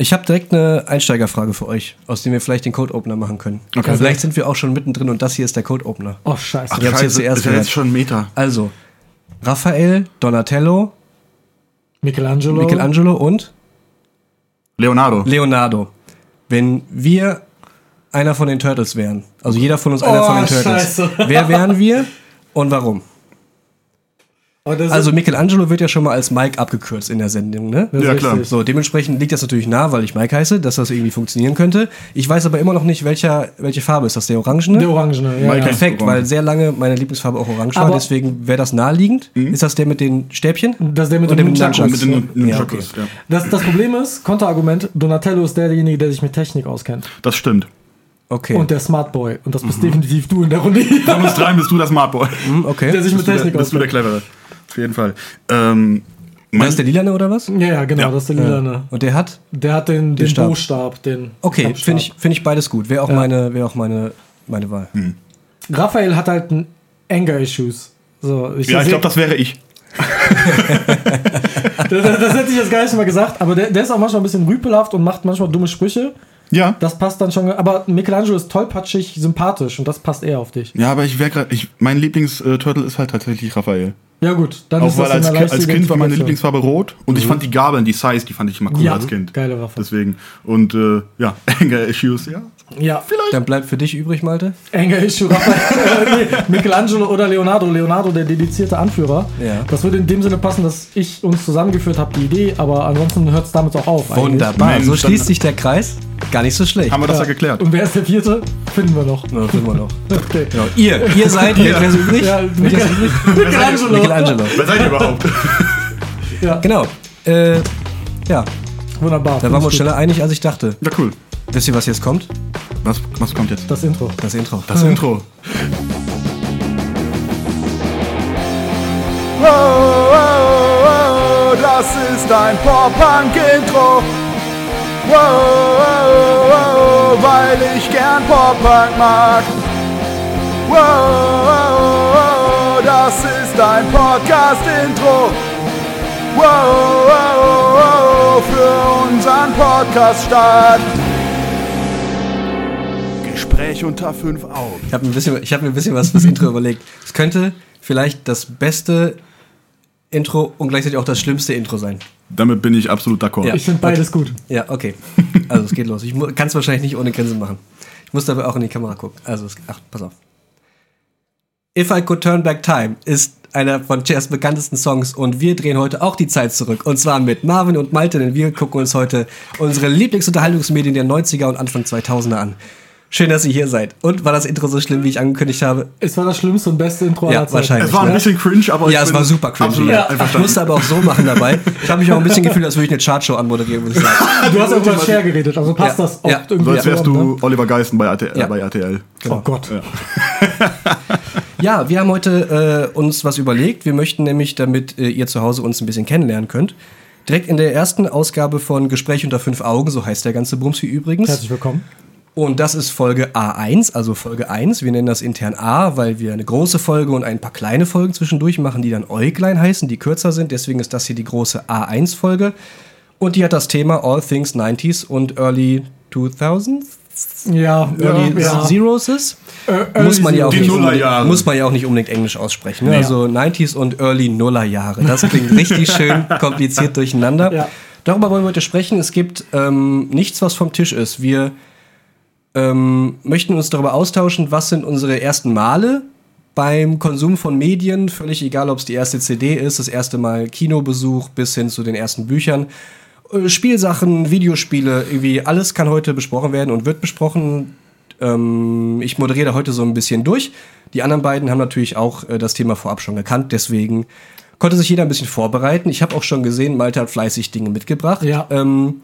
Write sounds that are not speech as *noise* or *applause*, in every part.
Ich habe direkt eine Einsteigerfrage für euch, aus dem wir vielleicht den Code Opener machen können. Okay. Vielleicht sind wir auch schon mittendrin und das hier ist der Code Opener. Oh, scheiße. Ach, scheiße, jetzt zuerst ist ja gehört. jetzt schon ein Meter. Also, Raphael, Donatello, Michelangelo. Michelangelo und Leonardo. Leonardo. Wenn wir einer von den Turtles wären, also jeder von uns einer Oh, von den Turtles, scheiße. wer wären wir *laughs* und warum? Oh, Also Michelangelo wird ja schon mal als Mike abgekürzt in der Sendung, ne? das Ja, klar. richtig. So, dementsprechend liegt das natürlich nah, weil ich Mike heiße, dass das irgendwie funktionieren könnte. Ich weiß aber immer noch nicht, welcher, welche Farbe ist das, der Orangene? Der Orangene, ja. Mike. Perfekt, Orange. weil sehr lange meine Lieblingsfarbe auch orange war, Aber- deswegen wäre das naheliegend. Ist das der mit den Stäbchen? Das ist der mit Und dem Nunchucks. Nunchucks. Mit den Ja, Nunchakus, ja. Das, das Problem ist, Konterargument, Donatello ist derjenige, der sich mit Technik auskennt. Das stimmt. Okay. Und der Smart Boy. Und das Mhm. bist definitiv du in der Runde. Von uns dreien bist du der Smartboy. Hm, okay. der sich mit Bist der, Technik bist du der auskennt. Clevere. Auf jeden Fall. Ähm, das der Lilane oder was? Ja, ja, genau, Ja. das ist der Lilane. Und der hat? Der hat den, den, Stab. Bostab, den Okay, finde ich, find ich beides gut. Wäre auch, meine, wär auch meine, meine Wahl. Raphael hat halt ein Anger-Issues. So, ich ja, ich glaube, das wäre ich. *laughs* das, das hätte ich jetzt gar nicht mal gesagt, aber der, der ist auch manchmal ein bisschen rüpelhaft und macht manchmal dumme Sprüche. Ja. Das passt dann schon. Aber Michelangelo ist tollpatschig, sympathisch und das passt eher auf dich. Ja, aber ich wäre gerade. Ich, mein Lieblingsturtle ist halt tatsächlich Raphael. Ja, gut, dann Auch ist weil das als, als Kind war meine. Lieblingsfarbe rot und ich fand die Gabeln, die Size, die fand ich immer cool Ja, als Kind. geile Waffe. Deswegen. Und äh, ja, *laughs* Anger Issues, ja. Ja, Dann bleibt für dich übrig, Malte. Anger Issue, Raphael, *laughs* äh, nee, Michelangelo oder Leonardo. Leonardo, der dedizierte Anführer. Ja. Das würde in dem Sinne passen, dass ich uns zusammengeführt habe, die Idee, aber ansonsten hört es damit auch auf. eigentlich. Wunderbar. Mensch, so schließt sich der Kreis. Gar nicht so schlecht. Haben wir das ja, Ja. geklärt. Und wer ist der vierte? Finden wir noch. Ja, finden wir noch. *laughs* Okay. Genau. Ihr, ihr seid, wer wer ist übrig? Ja, Wer ist übrig? Michelangelo. Michelangelo. Wer seid ihr überhaupt? Ja, Genau. Äh, ja, wunderbar. da waren wir uns schneller einig, als ich dachte. Ja, cool. Wisst ihr, was jetzt kommt? Was, was kommt jetzt? Das Intro. Das Intro. Das Intro. Oh, oh, oh, das ist ein Pop-Punk-Intro. Oh, oh, oh, weil ich gern Pop-Punk mag. Oh, oh, oh, das ist ein Podcast-Intro. Oh, oh, oh, oh, für unseren Podcast-Start. Gespräch unter fünf Augen. Ich habe ein bisschen, ich hab mir ein bisschen was fürs Intro überlegt. Es könnte vielleicht das beste Intro und gleichzeitig auch das schlimmste Intro sein. Damit bin ich absolut d'accord. Ja. Ich finde beides gut. Ja, okay. Also es geht los. Ich kann es wahrscheinlich nicht ohne Grinsen machen. Ich muss dabei auch in die Kamera gucken. Also, es, ach, pass auf. If I Could Turn Back Time ist einer von Chairs bekanntesten Songs und wir drehen heute auch die Zeit zurück. Und zwar mit Marvin und Malte, denn wir gucken uns heute unsere Lieblingsunterhaltungsmedien der 90er und Anfang 2000er an. Schön, dass ihr hier seid. Und war das Intro so schlimm, wie ich angekündigt habe? Es war das schlimmste und beste Intro Ja, aller Zeiten. wahrscheinlich. Es war ein Ja. bisschen cringe, aber Ja, ich es war super cringy. Absolut Ja. Ich musste aber auch so machen dabei. Ich habe mich auch ein bisschen gefühlt, als würde ich eine Chartshow anmoderieren, muss ich sagen. *laughs* Du hast auch über Cher geredet, also passt Ja. das auch Ja. So irgendwie als wärst du Oliver Geisten bei, RTL, Ja. bei RTL. Ne? Oh Gott. *laughs* Ja, wir haben heute äh, uns was überlegt. Wir möchten nämlich, damit äh, ihr zu Hause uns ein bisschen kennenlernen könnt, direkt in der ersten Ausgabe von Gespräch unter fünf Augen, so heißt der ganze Bums hier übrigens. Herzlich willkommen. Und das ist Folge A1, also Folge 1. Wir nennen das intern A, weil wir eine große Folge und ein paar kleine Folgen zwischendurch machen, die dann Äuglein heißen, die kürzer sind. Deswegen ist das hier die große A1-Folge. Und die hat das Thema All Things 90s und Early 2000s. Ja, Early ja. Zeros ist. Äh, muss man ja auch nicht muss man ja auch nicht unbedingt Englisch aussprechen. Ne? Ja. Also 90s und Early Nullerjahre. Das klingt richtig schön *laughs* kompliziert durcheinander. Ja. Darüber wollen wir heute sprechen. Es gibt ähm, nichts, was vom Tisch ist. Wir ähm, möchten uns darüber austauschen, was sind unsere ersten Male beim Konsum von Medien, völlig egal, ob es die erste CD ist, das erste Mal Kinobesuch bis hin zu den ersten Büchern. Äh, Spielsachen, Videospiele, irgendwie alles kann heute besprochen werden und wird besprochen. Ähm, ich moderiere heute so ein bisschen durch. Die anderen beiden haben natürlich auch äh, das Thema vorab schon gekannt, deswegen konnte sich jeder ein bisschen vorbereiten. Ich habe auch schon gesehen, Malte hat fleißig Dinge mitgebracht. Ja. Ähm,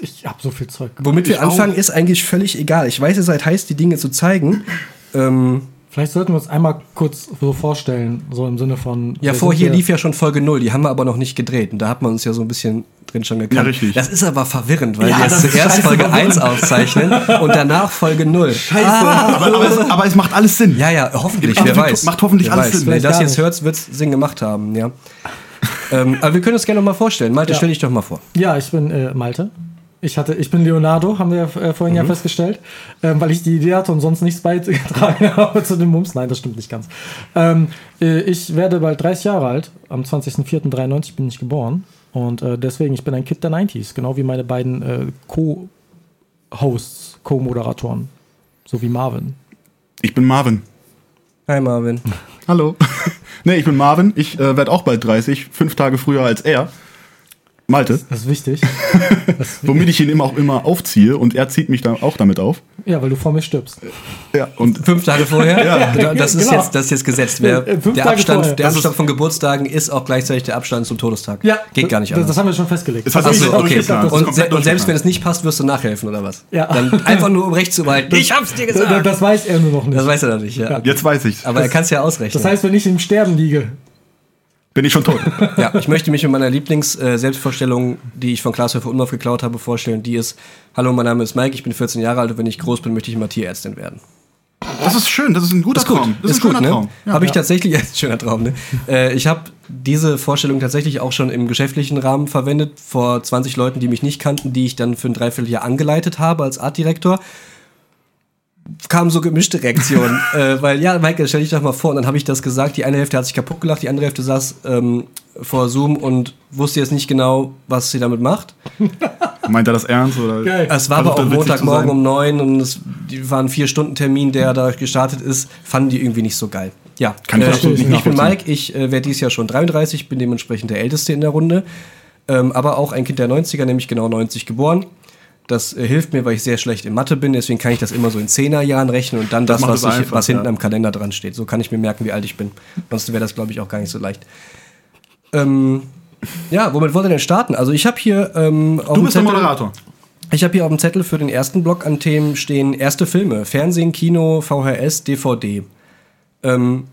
Ich hab so viel Zeug. womit wir Ich anfangen, auch. ist eigentlich völlig egal. Ich weiß, ihr seid heiß, die Dinge zu zeigen. Ähm, Vielleicht sollten wir uns einmal kurz so vorstellen, so im Sinne von. ja, wir vor sind hier ja- lief ja schon Folge 0, die haben wir aber noch nicht gedreht. Und da hat man uns ja so ein bisschen drin schon gekannt. Ja, richtig. Das ist aber verwirrend, weil Ja, wir jetzt zuerst Folge 1 verwirrend. aufzeichnen und danach Folge 0. Scheiße. Aber, aber, es, aber es macht alles Sinn. Ja, ja, hoffentlich, Macht wer hoffentlich- weiß. macht hoffentlich wer alles weiß. Sinn. Wenn ihr das jetzt hört, wird es Sinn gemacht haben, ja. ähm, aber wir können uns gerne noch mal vorstellen. Malte, Ja. stell dich doch mal vor. Ja, ich bin äh, Malte. Ich, hatte, ich bin Leonardo, haben wir äh, vorhin ja festgestellt, ähm, weil ich die Idee hatte und sonst nichts beigetragen *laughs* habe zu dem Mums. Nein, das stimmt nicht ganz. Ähm, äh, ich werde bald 30 Jahre alt. Am 20.04.93 bin ich geboren. Und äh, deswegen, ich bin ein Kind der 90s, genau wie meine beiden äh, Co-Hosts, Co-Moderatoren. So wie Marvin. Ich bin Marvin. Hi Marvin. *laughs* Hallo. *laughs* nee, ich bin Marvin. Ich äh, werde auch bald 30, fünf Tage früher als er. Malte. Das ist wichtig. *laughs* Das, Womit ich ihn immer auch immer aufziehe und er zieht mich dann auch damit auf. ja, weil du vor mir stirbst. Ja, und Fünf Tage vorher? *laughs* Ja. Das ist, Genau. jetzt, das ist jetzt gesetzt. Wer, fünf der Tage Abstand, vorher. der Das ist- Abstand von Geburtstagen ist auch gleichzeitig der Abstand zum Todestag. Ja, Geht gar nicht das, anders. das haben wir schon festgelegt. Es hat Achso, sich okay. Das ist Und, se und selbst wenn es nicht passt, wirst du nachhelfen, oder was? Ja. Dann einfach nur, um recht zu behalten. Ich hab's dir das, gesagt. das weiß er nur noch nicht. Das weiß er noch nicht, ja. Jetzt weiß ich's. Aber er kann es ja ausrechnen. Das heißt, wenn ich im Sterben liege, Bin ich schon tot. *laughs* ja, ich möchte mich mit meiner Lieblings-Selbstvorstellung, die ich von Klaas Höfer Unlauf geklaut habe, vorstellen. Die ist: Hallo, mein Name ist Mike, ich bin 14 Jahre alt und wenn ich groß bin, möchte ich mal Tierärztin werden. Das ist schön, das ist ein guter ist gut, Traum. Das ist, ist ein gut, schöner ne? Traum. Ja. habe ich tatsächlich, ja, *laughs* ist ein schöner Traum, ne? äh, ich habe diese Vorstellung tatsächlich auch schon im geschäftlichen Rahmen verwendet, vor 20 Leuten, die mich nicht kannten, die ich dann für ein Dreivierteljahr angeleitet habe als Artdirektor. Kamen so gemischte Reaktionen, *laughs* äh, weil, ja, Michael, stell dich doch mal vor, und dann habe ich das gesagt, die eine Hälfte hat sich kaputt gelacht, die andere Hälfte saß ähm, vor Zoom und wusste jetzt nicht genau, was sie damit macht. *laughs* Meint er das ernst? Oder Geil. Es war aber versucht auch Montagmorgen um neun und es war ein vier Stunden Termin, der da gestartet ist, fanden die irgendwie nicht so geil. Ja, Kann ich äh, absolut ich, nicht ich bin. Mike, ich äh, werde dieses Jahr schon 33, bin dementsprechend der Älteste in der Runde, ähm, aber auch ein Kind der 90er, nämlich genau 90 geboren. Das äh, hilft mir, weil ich sehr schlecht in Mathe bin, deswegen kann ich das immer so in Zehnerjahren rechnen und dann das, macht was, ich, einfach, was hinten ja. am Kalender dran steht. So kann ich mir merken, wie alt ich bin. Sonst wäre das, glaube ich, auch gar nicht so leicht. Ähm, ja, womit wollt ihr denn starten? Also ich habe hier ähm, auf Du dem bist der Zettel- Moderator. ich habe hier auf dem Zettel für den ersten Block an Themen stehen erste Filme, Fernsehen, Kino, VHS, DVD. Ähm,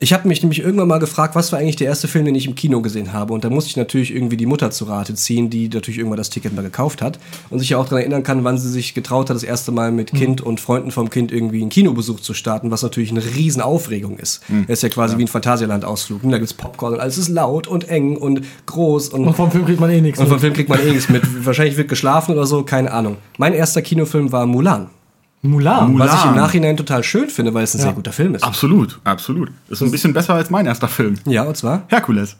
ich habe mich nämlich irgendwann mal gefragt, was war eigentlich der erste Film, den ich im Kino gesehen habe. Und da musste ich natürlich irgendwie die Mutter zu Rate ziehen, die natürlich irgendwann das Ticket mal gekauft hat und sich ja auch daran erinnern kann, wann sie sich getraut hat, das erste Mal mit Kind und Freunden vom Kind irgendwie einen Kinobesuch zu starten, was natürlich eine Riesenaufregung ist. Das ist ja quasi wie ein Phantasialand-Ausflug. Und Da gibt's Popcorn und alles ist laut und eng und groß und und vom Film kriegt man eh nichts. und vom mit. Film kriegt man eh nichts mit. Wahrscheinlich wird geschlafen oder so, keine Ahnung. Mein erster Kinofilm war Mulan. Mulan. Mulan. Was ich im Nachhinein total schön finde, weil es ein Ja. sehr guter Film ist. Absolut, absolut. Ist ein bisschen besser als mein erster Film. Ja, und zwar? Herkules.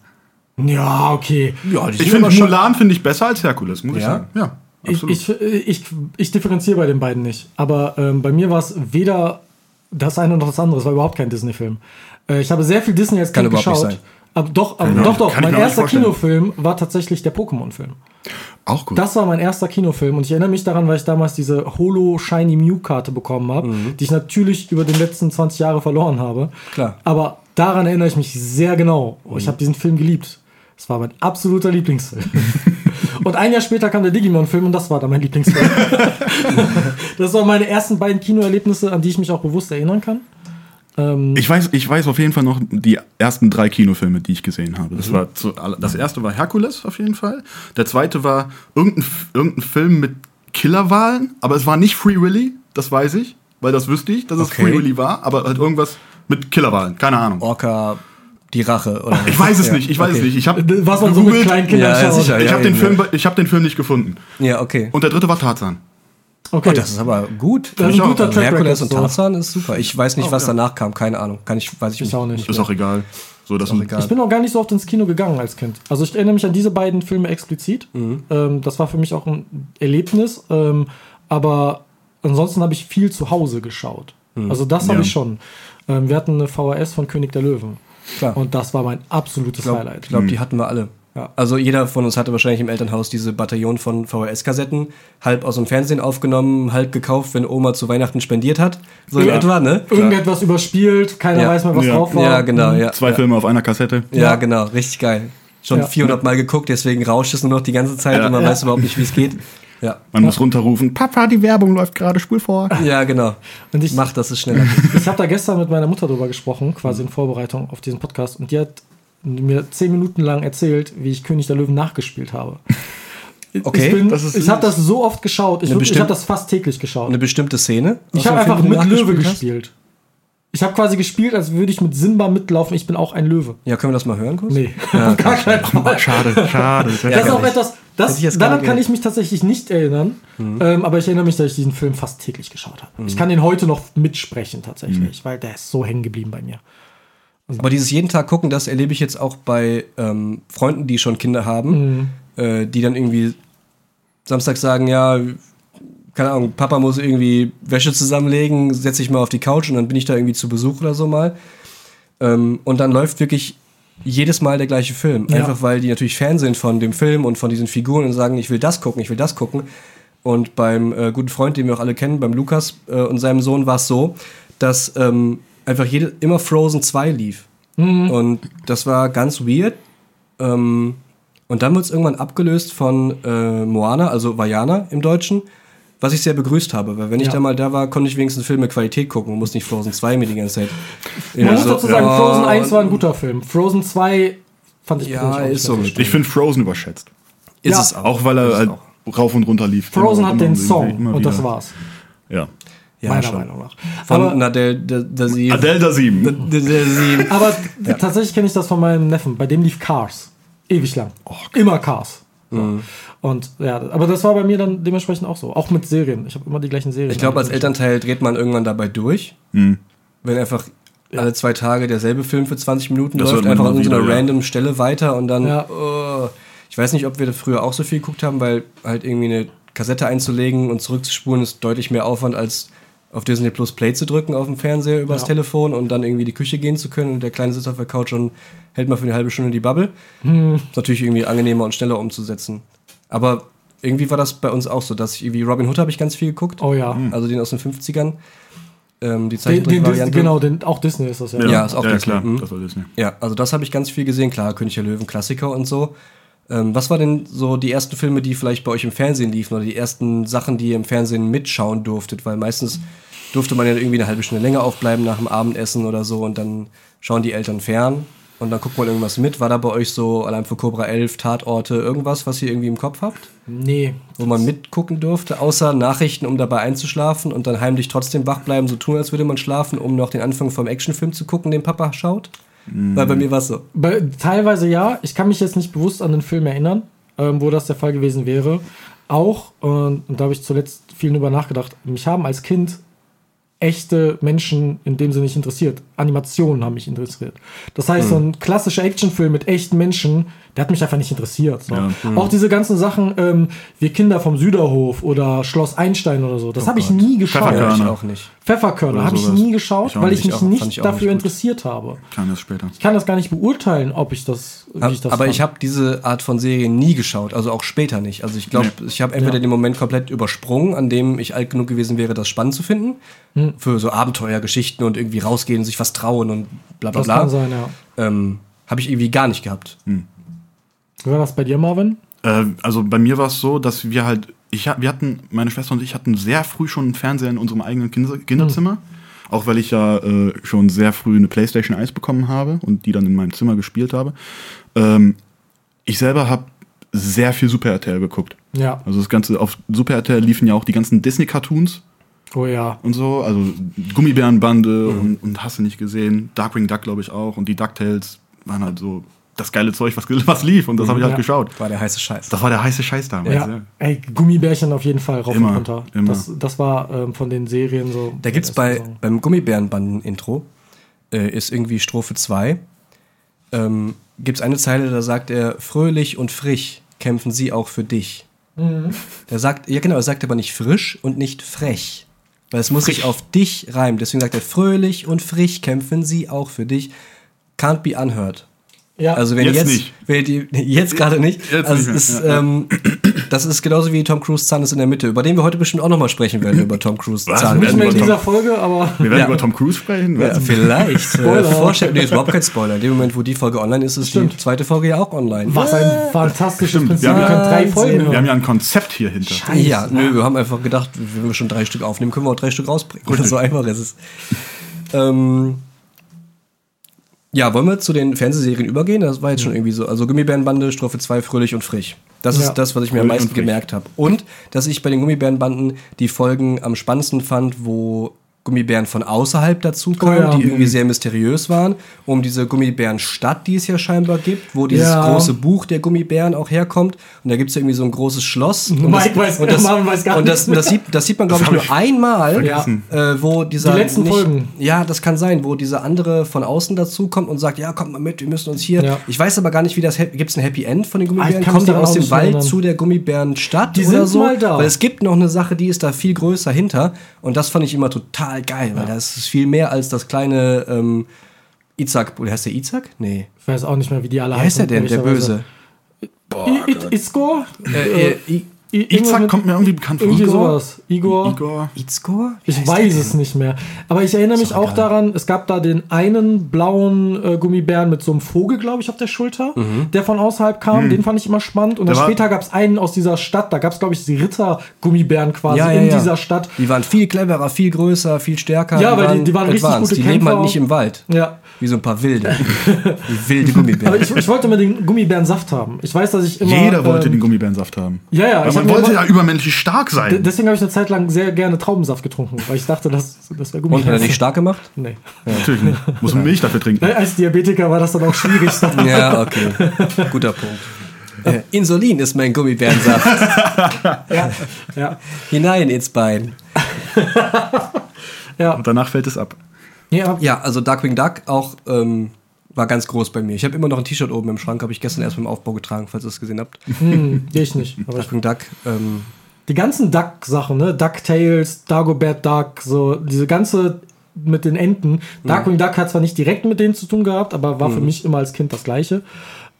Ja, okay. Ja, Ich finde Mulan finde ich besser als Herkules, muss ich Ja? sagen. Ja, Ich, absolut. ich, ich, ich differenziere bei den beiden nicht. Aber ähm, bei mir war es weder das eine noch das andere. Es war überhaupt kein Disney-Film. Äh, ich habe sehr viel Disney als Kind überhaupt nicht geschaut. sein. Aber doch, aber Genau. doch, doch. Kann ich Mein erster. Kinofilm war tatsächlich der Pokémon-Film. Auch gut. Das war mein erster Kinofilm und ich erinnere mich daran, weil ich damals diese Holo Shiny Mew Karte bekommen habe, die ich natürlich über die letzten 20 Jahre verloren habe. Klar. Aber daran erinnere ich mich sehr genau. Ich habe diesen Film geliebt. Es war mein absoluter Lieblingsfilm. *laughs* und ein Jahr später kam der Digimon-Film und das war dann mein Lieblingsfilm. *laughs* das waren meine ersten beiden Kinoerlebnisse, an die ich mich auch bewusst erinnern kann. Ähm, Ich weiß, ich weiß auf jeden Fall noch die ersten drei Kinofilme, die ich gesehen habe. Das, war zu, das erste war Herkules auf jeden Fall. Der zweite war irgendein, irgendein Film mit Killerwahlen, aber es war nicht Free Willy, das weiß ich, weil das wüsste ich, dass es Okay. Free Willy war, aber halt irgendwas mit Killerwahlen, keine Ahnung. Orca, die Rache, oder? Ich weiß es Ja, nicht, ich weiß okay. es nicht. Ich habe was man so mit kleinen Kindern Ja, ja, sicher. ich habe den, Film, ich hab den Film nicht gefunden. Ja, okay. Und der dritte war Tarzan. Okay. Oh, das ist aber gut. Das ist ich ein guter Track Herkules und so. Tarzan ist super. Ich weiß nicht, Oh, was ja. danach kam, keine Ahnung. Kann ich, weiß ich, Ich auch nicht. Ist auch egal. So, das auch sind- egal. Ich bin auch gar nicht so oft ins Kino gegangen als Kind. Also ich erinnere mich an diese beiden Filme explizit. Mhm. Ähm, das war für mich auch ein Erlebnis. Ähm, aber ansonsten habe ich viel zu Hause geschaut. Mhm. Also das habe Ja. ich schon. Ähm, wir hatten eine VHS von König der Löwen. Klar. Und das war mein absolutes Ich glaube, Highlight. glaub, die hatten wir alle. Ja. Also jeder von uns hatte wahrscheinlich im Elternhaus diese Bataillon von VHS-Kassetten, halb aus dem Fernsehen aufgenommen, halb gekauft, wenn Oma zu Weihnachten spendiert hat. So in Ja. etwa, ne? Irgendetwas überspielt, keiner Ja. weiß mehr, was Ja. drauf war. Ja, genau, ja. Zwei ja. Filme auf einer Kassette. Ja, Ja. genau, richtig geil. Schon Ja. 400 Mal geguckt, deswegen rauscht es nur noch die ganze Zeit Ja. und man Ja. weiß überhaupt nicht, wie es geht. Ja. Man muss runterrufen, Papa, die Werbung läuft gerade, spul vor. Ja, genau. Und ich- Mach, dass es schneller geht. *laughs* Ich habe da gestern mit meiner Mutter drüber gesprochen, quasi in Vorbereitung auf diesen Podcast. Und die hat mir zehn Minuten lang erzählt, wie ich König der Löwen nachgespielt habe. *laughs* Okay, ich bin, das ist ich habe das so oft geschaut. Ich, ich habe das fast täglich geschaut. Eine bestimmte Szene. Ich habe einfach mit Löwe hast? gespielt. Ich habe quasi gespielt, als würde ich mit Simba mitlaufen. Ich bin auch ein Löwe. Ja, können wir das mal hören kurz? Nee, *laughs* auf gar keinen Fall. *laughs* Schade, schade. Das ist auch etwas, das, daran kann ich mich tatsächlich nicht erinnern. Ähm, aber ich erinnere mich, dass ich diesen Film fast täglich geschaut habe. Ich kann den heute noch mitsprechen, tatsächlich, weil der ist so hängen geblieben bei mir. Aber dieses jeden Tag gucken, das erlebe ich jetzt auch bei ähm, Freunden, die schon Kinder haben, äh, die dann irgendwie Samstag sagen, ja, keine Ahnung, Papa muss irgendwie Wäsche zusammenlegen, setze ich mal auf die Couch und dann bin ich da irgendwie zu Besuch oder so mal. Ähm, und dann läuft wirklich jedes Mal der gleiche Film. Ja. Einfach weil die natürlich Fan sind von dem Film und von diesen Figuren und sagen, ich will das gucken, ich will das gucken. Und beim äh, guten Freund, den wir auch alle kennen, beim Lukas äh, und seinem Sohn war es so, dass ähm, einfach jede, immer Frozen 2 lief. Und das war ganz weird. Ähm, und dann wurde es irgendwann abgelöst von äh, Moana, also Vajana im Deutschen, was ich sehr begrüßt habe, weil wenn ich Ja. da mal da war, konnte ich wenigstens Filme Qualität gucken und muss nicht Frozen 2 mir die ganze Zeit. Man muss so, dazu sagen, ja, Frozen 1 war ein guter Film. Frozen 2 fand ich Ja, ist so Ich finde Frozen überschätzt. Ist Ja. es auch. Auch weil er halt auch. rauf und runter lief. Frozen Immer- hat den Song und das war's. Ja. Ja, meiner schon. Meinung nach. Von Aber, Nadel 7. De, de Sieben. *laughs* aber tatsächlich kenne ich das von meinem Neffen. Bei dem lief Cars. Ewig lang. Immer Cars. So. Mhm. Und ja, aber das war bei mir dann dementsprechend auch so. Auch mit Serien. Ich habe immer die gleichen Serien. Ich glaube, als Elternteil dreht man irgendwann dabei durch. Hm. Wenn einfach alle zwei Tage derselbe Film für 20 Minuten Das läuft, einfach an so einer ja. random Stelle weiter und dann. Ja. oh. ich weiß nicht, ob wir das früher auch so viel geguckt haben, weil halt irgendwie eine Kassette einzulegen und zurückzuspulen ist deutlich mehr Aufwand als auf Disney Plus Play zu drücken auf dem Fernseher übers Ja. Telefon und dann irgendwie in die Küche gehen zu können und der Kleine sitzt auf der Couch und hält mal für eine halbe Stunde die Bubble. Hm. Ist natürlich irgendwie angenehmer und schneller umzusetzen. Aber irgendwie war das bei uns auch so, dass ich irgendwie Robin Hood habe ich ganz viel geguckt. Oh ja. Also den aus den 50ern. Ähm, die Zeichentrickvariante. genau, den, auch Disney ist das ja. Ja, ist auch ja, Disney. klar. Mhm. Das war Disney. Ja, also das habe ich ganz viel gesehen. Klar, König der Löwen, Klassiker und so. Ähm, was war denn so die ersten Filme, die vielleicht bei euch im Fernsehen liefen oder die ersten Sachen, die ihr im Fernsehen mitschauen durftet? Weil meistens durfte man ja irgendwie eine halbe Stunde länger aufbleiben nach dem Abendessen oder so und dann schauen die Eltern fern und dann guckt man irgendwas mit. War da bei euch so Alarm für Cobra 11, Tatorte, irgendwas, was ihr irgendwie im Kopf habt? Nee. wo man mitgucken durfte, außer Nachrichten, um dabei einzuschlafen und dann heimlich trotzdem wach bleiben, so tun, als würde man schlafen, um noch den Anfang vom Actionfilm zu gucken, den Papa schaut. Weil bei mir war es so. Bei, teilweise ja. Ich kann mich jetzt nicht bewusst an den Film erinnern, ähm, wo das der Fall gewesen wäre. Auch, und, und da habe ich zuletzt viel drüber nachgedacht, mich haben als Kind echte Menschen in dem Sinne nicht interessiert. Animationen haben mich interessiert. Das heißt, so ein klassischer Actionfilm mit echten Menschen, der hat mich einfach nicht interessiert. So. Ja. Auch diese ganzen Sachen, ähm, wir Kinder vom Süderhof oder Schloss Einstein oder so, das habe ich nie geschaut. Pfefferkörner. Ja, ich auch nicht. Pfefferkörner habe ich nie geschaut, Ich weil nicht. ich mich auch- nicht ich dafür nicht interessiert habe. Kam das später. Ich kann das gar nicht beurteilen, ob ich das, wie ich das Aber fand. ich habe diese Art von Serie nie geschaut, also auch später nicht. Also ich glaube, ich habe entweder Ja. den Moment komplett übersprungen, an dem ich alt genug gewesen wäre, das spannend zu finden. Hm. Für so Abenteuergeschichten und irgendwie rausgehen, sich was trauen und bla bla das bla. kann sein, ja. Ähm, habe ich irgendwie gar nicht gehabt. Wie war das bei dir, Marvin? Äh, also bei mir war es so, dass wir halt, ich, wir hatten, meine Schwester und ich hatten sehr früh schon einen Fernseher in unserem eigenen Kinder Kinderzimmer. Auch weil ich ja äh, schon sehr früh eine Playstation 1 bekommen habe und die dann in meinem Zimmer gespielt habe. Ähm, ich selber habe sehr viel Super RTL geguckt. Ja. Also das Ganze, auf Super RTL liefen ja auch die ganzen Disney-Cartoons Oh ja. und so, also Gummibärenbande und, und hast du nicht gesehen, Darkwing Duck glaube ich auch und die DuckTales waren halt so das geile Zeug, was, was lief und das habe ich halt Ja. geschaut. War der heiße Scheiß. Das war der heiße Scheiß damals. Ja. Ja. Ey, Gummibärchen auf jeden Fall rauf Immer, und runter. immer. Das, das war ähm, von den Serien so. Da gibt's bei, beim Gummibärenbanden-Intro, äh, ist irgendwie Strophe 2, ähm, gibt's eine Zeile, da sagt er, fröhlich und frisch kämpfen sie auch für dich. Der sagt, ja genau, er sagt aber nicht frisch und nicht frech. Weil es muss sich auf dich reimen. Deswegen sagt er, fröhlich und frisch kämpfen sie auch für dich. Can't be unheard. Ja, Also wenn Jetzt jetzt, nicht. wenn die, jetzt gerade nicht. Jetzt also nicht ist, ähm, das ist genauso wie Tom Cruise Zahn ist in der Mitte, über den wir heute bestimmt auch nochmal sprechen werden über Tom Cruise Was? Zahn. nicht werden mehr in wir dieser Tom- Folge, aber Wir werden Ja. über Tom Cruise sprechen. Ja, vielleicht. Spoiler. Äh, Vorstell nee, ist überhaupt kein Spoiler. In dem Moment, wo die Folge online ist, ist die Stimmt. zweite Folge ja auch online. was ein fantastisches Stimmt, Prinzip. wir haben- können drei. Folgen Wir haben ja ein Konzept hier hinter. Scheiße. Ja, nö, wir haben einfach gedacht, wenn wir schon drei Stück aufnehmen, können wir auch drei Stück rausbringen. Oder so einfach ist es. Ähm, ja, wollen wir zu den Fernsehserien übergehen? Das war jetzt schon irgendwie so. Also Gummibärenbande, Strophe 2, Fröhlich und Frisch. Das Ja. ist das, was ich mir am Fröhlich meisten und frisch. gemerkt habe. Und, dass ich bei den Gummibärenbanden die Folgen am spannendsten fand, wo Gummibären von außerhalb dazu kamen, Oh ja. die irgendwie sehr mysteriös waren, um diese Gummibärenstadt, die es ja scheinbar gibt, wo dieses Ja. große Buch der Gummibären auch herkommt. Und da gibt es irgendwie so ein großes Schloss. Und Mike weiß- und das, Marvin weiß gar und das, nichts das, sieht, das sieht man, glaube ich, nur einmal, vergessen. äh, wo dieser. Die letzten Folgen. Ja, das kann sein, wo dieser andere von außen dazu kommt und sagt, ja, kommt mal mit, wir müssen uns hier. Ja. Ich weiß aber gar nicht, wie das. Gibt es ein Happy End von den Ah, ich Gummibären? Kommen mich die aus dem nicht Wald zu der Gummibärenstadt Die oder sind so? mal da. Weil es gibt noch eine Sache, die ist da viel größer hinter. Und das fand ich immer total geil, weil das ist viel mehr als das kleine ähm, Izak. Oder heißt der Izak? Nee. Ich weiß auch nicht mehr, wie die alle Wie heißt der denn, der. Böse? I- I- Iskor? Äh, äh, irgendwas Izak kommt mir irgendwie bekannt vor. Irgendwie Igor? sowas. Igor. Igor. Wie Ich weiß es nicht mehr. Aber ich erinnere mich auch egal. daran, es gab da den einen blauen äh, Gummibären mit so einem Vogel, glaube ich, auf der Schulter, der von außerhalb kam. Den fand ich immer spannend. Und dann Der war- später gab es einen aus dieser Stadt. Da gab es, glaube ich, die Ritter-Gummibären quasi Ja, ja, in ja. dieser Stadt. Die waren viel cleverer, viel größer, viel stärker. Ja, weil die- die waren richtig advanced. gute Die leben halt Kämpfer nicht im Wald. Ja. Wie so ein paar wilde. *laughs* Wilde Aber Gummibären. ich, ich wollte immer den Gummibärensaft haben. Ich weiß, dass ich immer. Jeder wollte ähm, den Gummibärensaft haben. Ja, ja. Man wollte ja übermenschlich stark sein. Deswegen habe ich eine Zeit lang sehr gerne Traubensaft getrunken, weil ich dachte, das, das wäre Und hat er dich stark gemacht? Nee. Natürlich nicht. Muss man Milch dafür trinken. Als Diabetiker war das dann auch schwierig. *laughs* Ja, okay. Guter Punkt. Äh, Insulin ist mein Gummibärensaft. *laughs* ja. Hinein ins Bein. Ja. Und danach fällt es ab. ja. Ja, also Darkwing Duck auch ähm, war ganz groß bei mir. Ich habe immer noch ein T-Shirt oben im Schrank, habe ich gestern erst beim Aufbau getragen, falls ihr es gesehen habt. Hm, ich nicht. Aber Darkwing Duck, ähm, die ganzen Duck-Sachen, ne? DuckTales, Dagobert Duck, so diese ganze mit den Enten. Darkwing Duck hat zwar nicht direkt mit denen zu tun gehabt, aber war für mich immer als Kind das Gleiche.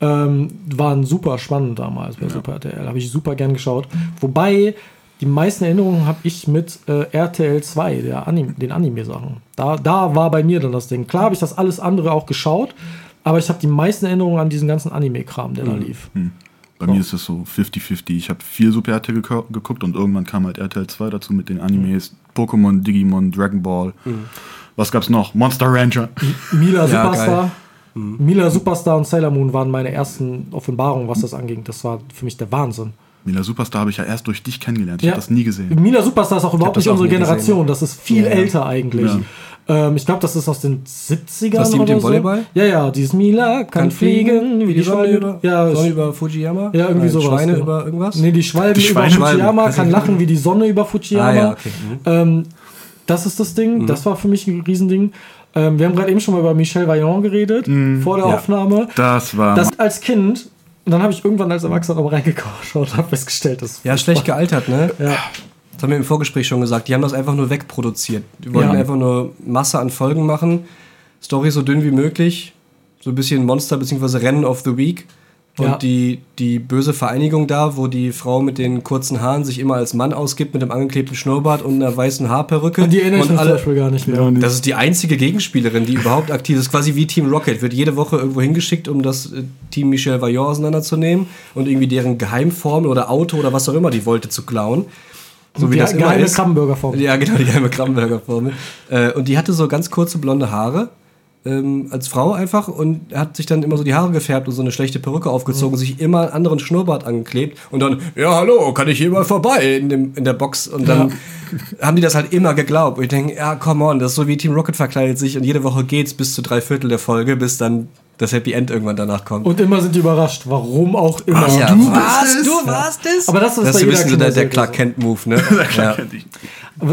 Ähm, waren super spannend damals bei Super RTL. Habe ich super gern geschaut. Wobei die meisten Erinnerungen habe ich mit äh, RTL 2, der Anim den Anime-Sachen. Da, da war bei mir dann das Ding. Klar habe ich das alles andere auch geschaut, aber ich habe die meisten Erinnerungen an diesen ganzen Anime-Kram, der da lief. Bei mir ist es so 50-50. Ich habe viel Super RTL geguckt und irgendwann kam halt RTL 2 dazu mit den Animes. Pokémon, Digimon, Dragon Ball. Was gab's noch? Monster Rancher. Mila *laughs* Ja, Superstar. Mila Superstar und Sailor Moon waren meine ersten Offenbarungen, was das anging. Das war für mich der Wahnsinn. Mila Superstar habe ich ja erst durch dich kennengelernt. Ich Ja. habe das nie gesehen. Mila Superstar ist auch überhaupt nicht unsere nie gesehen. Generation. Das ist viel Ja, ja. älter eigentlich. Ähm, ich glaube, das ist aus den 70ern. das die mit oder dem so. Volleyball? Ja, ja. Dieses Mila kann, fliegen, wie die Sonne Schwalbe. über, ja, Sonne über Fujiyama? Ja, irgendwie Nein, sowas, Schweine ja. über irgendwas? Nee, die Schwalben Die über Fujiyama kann nicht. lachen wie die Sonne über Fujiyama. Ah, ja, okay. Mhm. Ähm, das ist das Ding. Das war für mich ein Riesending. Ähm, wir haben gerade eben schon mal über Michel Vaillant geredet, vor der Ja. Aufnahme. Das war. Das als Kind, und dann habe ich irgendwann als Erwachsener aber reingeschaut und habe festgestellt, dass. Ja, schlecht *laughs* gealtert, ne? Ja. Das haben wir im Vorgespräch schon gesagt. Die haben das einfach nur wegproduziert. Die wollten Ja. einfach nur Masse an Folgen machen. Story so dünn wie möglich. So ein bisschen Monster bzw. Rennen of the Week. Und Ja. die, die böse Vereinigung da, wo die Frau mit den kurzen Haaren sich immer als Mann ausgibt, mit dem angeklebten Schnurrbart und einer weißen Haarperücke. Und die erinnere ich mich zum Beispiel gar nicht mehr. das ist die einzige Gegenspielerin, die überhaupt aktiv ist. Quasi wie Team Rocket. Wird jede Woche irgendwo hingeschickt, um das äh, Team Michel Vaillant auseinanderzunehmen und irgendwie deren Geheimformel oder Auto oder was auch immer die wollte zu klauen. So wie die das geheime ist. Krabbenburgerform. Ja, genau, die geheime Kramberger-Formel. Äh, und die hatte so ganz kurze blonde Haare. Ähm, als Frau einfach und hat sich dann immer so die Haare gefärbt und so eine schlechte Perücke aufgezogen, Mhm. sich immer einen anderen Schnurrbart angeklebt und dann, ja, hallo, kann ich hier mal vorbei in, dem, in der Box? Und dann *laughs* haben die das halt immer geglaubt. Und ich denke, ja, come on, das ist so wie Team Rocket verkleidet sich und jede Woche geht's bis zu drei Viertel der Folge, bis dann das Happy End irgendwann danach kommt. Und immer sind die überrascht, warum auch immer. ja, du es? Du warst es? Aber das ist das bei jeder so der, der Clark so. Kent-Move, ne? *laughs* ja. Aber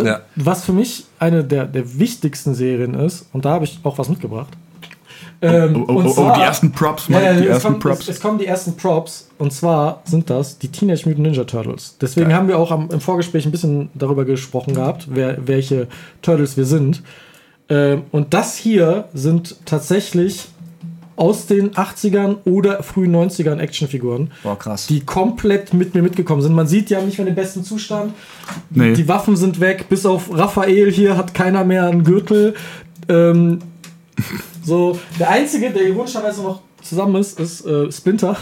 Ja. Was für mich eine der, der wichtigsten Serien ist, und da habe ich auch was mitgebracht. Ähm, Oh, oh, und oh, oh, zwar- die ersten Props, Mike, ja, die es, ersten kommt, Props. Es, es kommen die ersten Props und zwar sind das die Teenage Mutant Ninja Turtles. Deswegen haben wir auch am, im Vorgespräch ein bisschen darüber gesprochen gehabt, wer, welche Turtles wir sind. Ähm, und das hier sind tatsächlich aus den 80ern oder frühen 90ern Actionfiguren, Boah, krass. die komplett mit mir mitgekommen sind. Man sieht, die haben nicht mehr den besten Zustand. Nee. Die Waffen sind weg, bis auf Raphael hier hat keiner mehr einen Gürtel. Ähm, so, der einzige, der ironischerweise noch zusammen ist, ist äh, Splinter.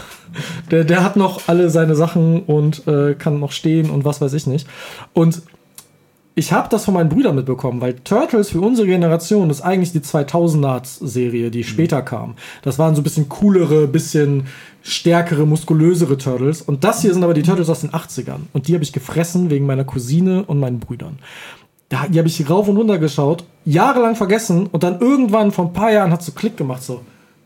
Der, der hat noch alle seine Sachen und äh, kann noch stehen und was weiß ich nicht. Und ich habe das von meinen Brüdern mitbekommen, weil Turtles für unsere Generation ist eigentlich die 2000er-Serie, die später kam. Das waren so ein bisschen coolere, bisschen stärkere, muskulösere Turtles. Und das hier sind aber die Turtles aus den 80ern. Und die habe ich gefressen wegen meiner Cousine und meinen Brüdern. ja, die habe ich rauf und runter geschaut, jahrelang vergessen und dann irgendwann vor ein paar Jahren hat so Klick gemacht, so,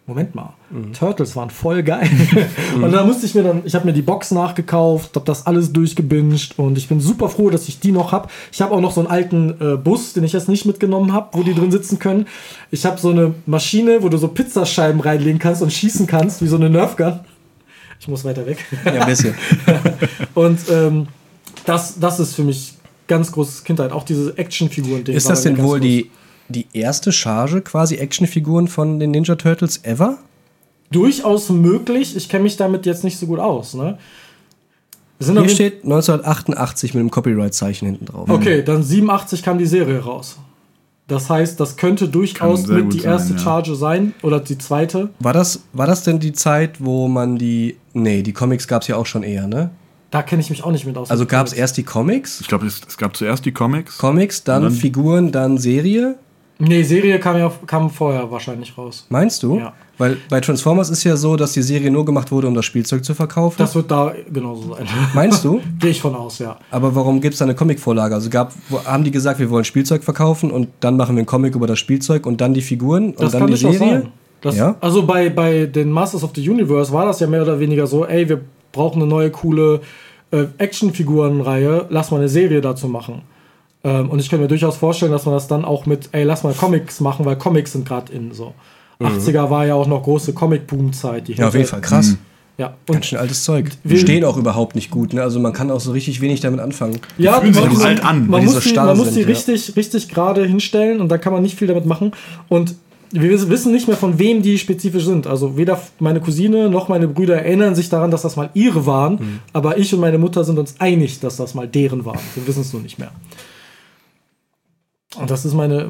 Moment mal, Turtles waren voll geil. *laughs* und da musste ich mir dann, ich habe mir die Box nachgekauft, habe das alles durchgebinged und ich bin super froh, dass ich die noch habe. Ich habe auch noch so einen alten äh, Bus, den ich jetzt nicht mitgenommen habe, wo die drin sitzen können. Ich habe so eine Maschine, wo du so Pizzascheiben reinlegen kannst und schießen kannst, wie so eine Nerfgun. Ich muss weiter weg. Ja, ein bisschen. *laughs* Und ähm, das, das ist für mich ganz großes Kindheit. Auch diese Actionfiguren. Ist das denn wohl die, die erste Charge quasi Actionfiguren von den Ninja Turtles ever? Durchaus möglich. Ich kenne mich damit jetzt nicht so gut aus. Ne? Hier steht 1988 mit einem Copyright-Zeichen hinten drauf. Okay, dann 87 kam die Serie raus. Das heißt, das könnte durchaus mit die sein, erste ja. Charge sein oder die zweite. War das, war das denn die Zeit, wo man die. Nee, die Comics gab es ja auch schon eher, ne? Da kenne ich mich auch nicht mit aus. Also gab es erst die Comics, Ich glaube, es, es gab zuerst die Comics. Comics, dann, dann- Figuren, dann Serie. Nee, Serie kam ja kam vorher wahrscheinlich raus. Meinst du? Ja. Weil bei Transformers ist ja so, dass die Serie nur gemacht wurde, um das Spielzeug zu verkaufen. Das wird da genauso sein. *laughs* Meinst du? *laughs* Gehe ich von aus, ja. Aber warum gibt es da eine Comicvorlage? Also gab, haben die gesagt, wir wollen Spielzeug verkaufen und dann machen wir einen Comic über das Spielzeug und dann die Figuren und Das dann die Serie? Das, Ja? Also bei, bei den Masters of the Universe war das ja mehr oder weniger so, ey, wir brauchen eine neue coole äh, Actionfigurenreihe, lass mal eine Serie dazu machen. Ähm, und ich kann mir durchaus vorstellen, dass man das dann auch mit, ey, lass mal Comics machen, weil Comics sind gerade in so. 80er war ja auch noch große Comic-Boom-Zeit. die Mhm. Ja, auf jeden Fall krass. Ja, Ganz und schön altes Zeug. Die Wir- stehen auch überhaupt nicht gut. Ne? Also man kann auch so richtig wenig damit anfangen. ja, fühlen sich man, auch man, alt an, man die muss so die, man muss die ja. richtig, richtig gerade hinstellen und da kann man nicht viel damit machen. Und wir wiss- wissen nicht mehr, von wem die spezifisch sind. Also weder meine Cousine noch meine Brüder erinnern sich daran, dass das mal ihre waren. Mhm. Aber ich und meine Mutter sind uns einig, dass das mal deren waren. Wir wissen es nur nicht mehr. Und das ist meine,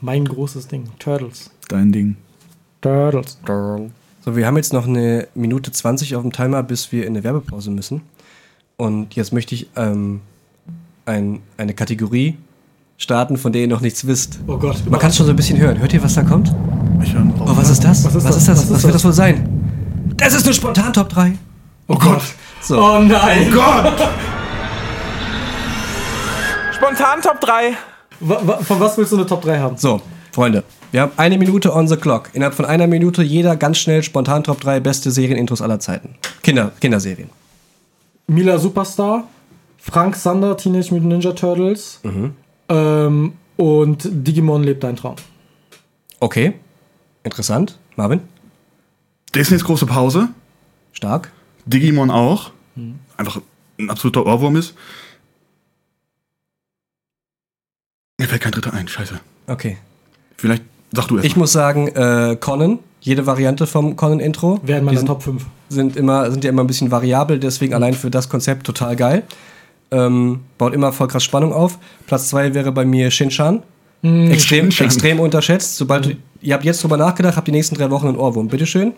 mein großes Ding. Turtles. Dein Ding. Turtles. So, wir haben jetzt noch eine Minute 20 auf dem Timer, bis wir in eine Werbepause müssen. Und jetzt möchte ich ähm, ein, eine Kategorie starten, von der ihr noch nichts wisst. Oh Gott. Man kann es schon so ein bisschen hören. Hört ihr, was da kommt? Ich höre einen Oh, was ist das? Was ist was das? ist das? Was ist Was, wird das? das wohl sein? Das ist eine Spontan-Top 3. oh Gott. So. Oh nein. Gott! *laughs* Spontan Top 3. Von was willst du eine Top 3 haben? So, Freunde. Wir haben eine Minute on the clock. Innerhalb von einer Minute jeder ganz schnell spontan Top 3 beste Serienintros aller Zeiten. Kinder, Kinderserien. Mila Superstar, Frank Sander, Teenage Mutant Ninja Turtles ähm, und Digimon lebt dein Traum. Okay. Interessant. Marvin? Disneys große Pause. Stark. Digimon auch. Einfach ein absoluter Ohrwurm ist. Mir fällt kein dritter ein. Scheiße. Okay. Vielleicht sag du erst. Ich muss sagen, äh, Conan, jede Variante vom Conan-Intro. Die meine Top 5. sind, immer, sind ja immer ein bisschen variabel, deswegen allein für das Konzept total geil. Ähm, baut immer voll krass Spannung auf. Platz 2 wäre bei mir Shinshan. extrem, Shin-Chan. extrem unterschätzt. Sobald du, ihr habt jetzt drüber nachgedacht, habt die nächsten drei Wochen einen Ohrwurm. Bitteschön.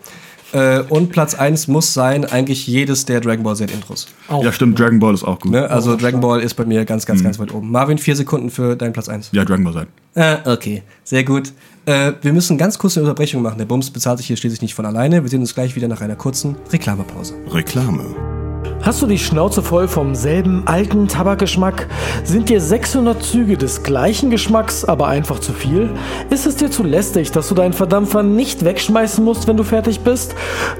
Äh, und Platz 1 muss sein, eigentlich jedes der Dragon Ball Z-Intros. Ja, stimmt. Dragon Ball ist auch gut. Ne? Also Oh, Dragon. Ball ist bei mir ganz, ganz, ganz weit oben. Marvin, vier Sekunden für deinen Platz 1. Ja, Dragon Ball sein. Ah, okay, sehr gut. Äh, wir müssen ganz kurz eine Unterbrechung machen. Der Bums bezahlt sich hier schließlich nicht von alleine. Wir sehen uns gleich wieder nach einer kurzen Reklamepause. Reklame. Hast du die Schnauze voll vom selben alten Tabakgeschmack? Sind dir 600 Züge des gleichen Geschmacks aber einfach zu viel? Ist es dir zu lästig, dass du deinen Verdampfer nicht wegschmeißen musst, wenn du fertig bist?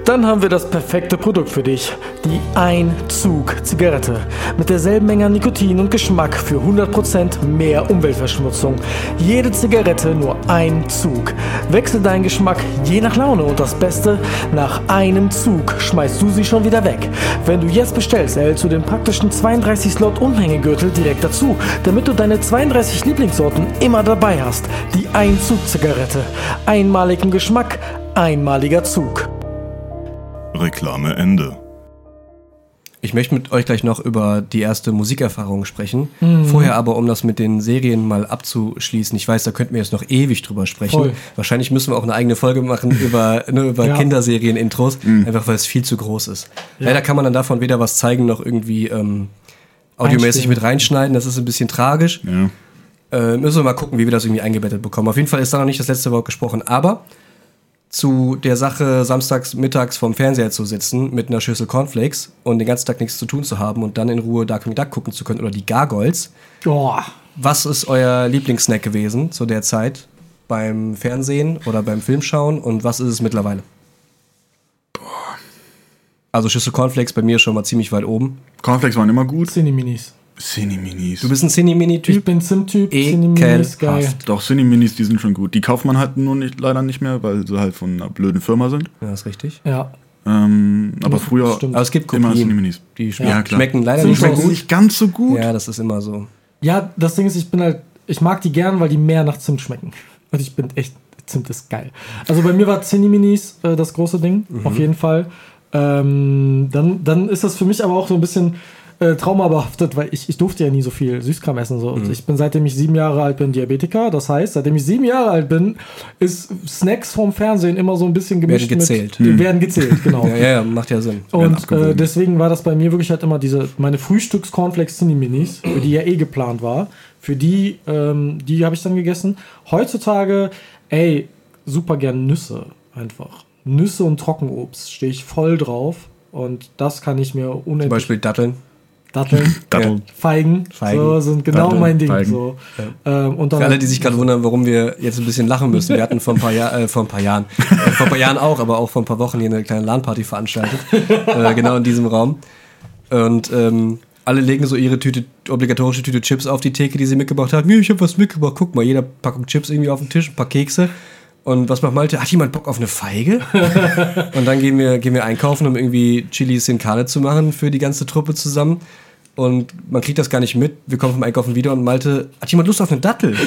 Dann haben wir das perfekte Produkt für dich. Die Einzug-Zigarette. Mit derselben Menge an Nikotin und Geschmack für 100% mehr Umweltverschmutzung. Jede Zigarette nur ein Zug. Wechsel deinen Geschmack je nach Laune und das Beste, nach einem Zug schmeißt du sie schon wieder weg. Wenn du jetzt bestellst, erhältst du den praktischen 32 Slot Umhängegürtel direkt dazu, damit du deine 32 Lieblingssorten immer dabei hast. Die Einzug-Zigarette. Einmaligen Geschmack, einmaliger Zug. Reklame Ende. Ich möchte mit euch gleich noch über die erste Musikerfahrung sprechen. Vorher aber, um das mit den Serien mal abzuschließen. Ich weiß, da könnten wir jetzt noch ewig drüber sprechen. Voll. Wahrscheinlich müssen wir auch eine eigene Folge machen über, nur über Ja. Kinderserien-Intros, einfach weil es viel zu groß ist. Leider kann man dann davon weder was zeigen, noch irgendwie ähm, audiomäßig mit reinschneiden. Das ist ein bisschen tragisch. Ja. Äh, müssen wir mal gucken, wie wir das irgendwie eingebettet bekommen. Auf jeden Fall ist da noch nicht das letzte Wort gesprochen. Aber zu der Sache, samstags mittags vorm Fernseher zu sitzen mit einer Schüssel Cornflakes und den ganzen Tag nichts zu tun zu haben und dann in Ruhe Darkwing Duck gucken zu können oder die Gargoyles, Oh, was ist euer Lieblingssnack gewesen zu der Zeit beim Fernsehen oder beim Filmschauen und was ist es mittlerweile? Also Schüssel Cornflakes bei mir schon mal ziemlich weit oben. Cornflakes waren immer gut. Cine-Minis. Cinni-Minis. Du bist ein Cine-Mini-Typ? Ich bin Sim-Typ. Cine-Minis, geil. Doch, Cinni-Minis, die sind schon gut. Die kauft man halt nur nicht, leider nicht mehr, weil sie halt von einer blöden Firma sind. Ja, ist richtig. Ja. Ähm, aber früher Stimmt. Aber es gibt immer Kopien. Cinni-Minis. Die schmecken, Ja, klar. schmecken leider Sind nicht so schmecken gut. Nicht ganz so gut. Ja, das ist immer so. Ja, das Ding ist, ich bin halt, ich mag die gern, weil die mehr nach Zimt schmecken. Und ich bin echt, Zimt ist geil. Also bei mir war Cine-Minis äh, das große Ding, auf jeden Fall. Ähm, dann, dann ist das für mich aber auch so ein bisschen äh, traumabehaftet, weil ich, ich durfte ja nie so viel Süßkram essen. So. Und Ich bin seitdem ich sieben Jahre alt bin Diabetiker. Das heißt, seitdem ich sieben Jahre alt bin, ist Snacks vorm Fernsehen immer so ein bisschen gemischt Werden gezählt. mit. Die werden gezählt, genau. *laughs* Ja, ja, macht ja Sinn. Und äh, deswegen war das bei mir wirklich halt immer diese, meine Frühstücks-Cornflakes Cine-Minis, für die ja eh geplant war. Für die, ähm, die habe ich dann gegessen. Heutzutage, ey, super gern Nüsse einfach. Nüsse und Trockenobst stehe ich voll drauf. Und das kann ich mir Zum unendlich. Beispiel Datteln. Datteln, *laughs* Datteln. Feigen, Feigen. So, sind genau Datteln, mein Ding. Feigen. So. Ähm, und dann Für alle, die sich gerade wundern, warum wir jetzt ein bisschen lachen müssen. Wir hatten vor ein paar, Jahr, äh, vor ein paar Jahren, äh, vor ein paar Jahren auch, aber auch vor ein paar Wochen hier eine kleine LAN-Party veranstaltet. *laughs* äh, genau in diesem Raum. Und ähm, alle legen so ihre Tüte, obligatorische Tüte Chips auf die Theke, die sie mitgebracht haben. Ja, ich habe was mitgebracht. Guck mal, jeder Packung Chips irgendwie auf den Tisch, ein paar Kekse. Und was macht Malte? Hat jemand Bock auf eine Feige? *laughs* und dann gehen wir, gehen wir einkaufen, um irgendwie Chili Sin Carne zu machen für die ganze Truppe zusammen. Und man kriegt das gar nicht mit. Wir kommen vom Einkaufen wieder und Malte, hat jemand Lust auf eine Dattel?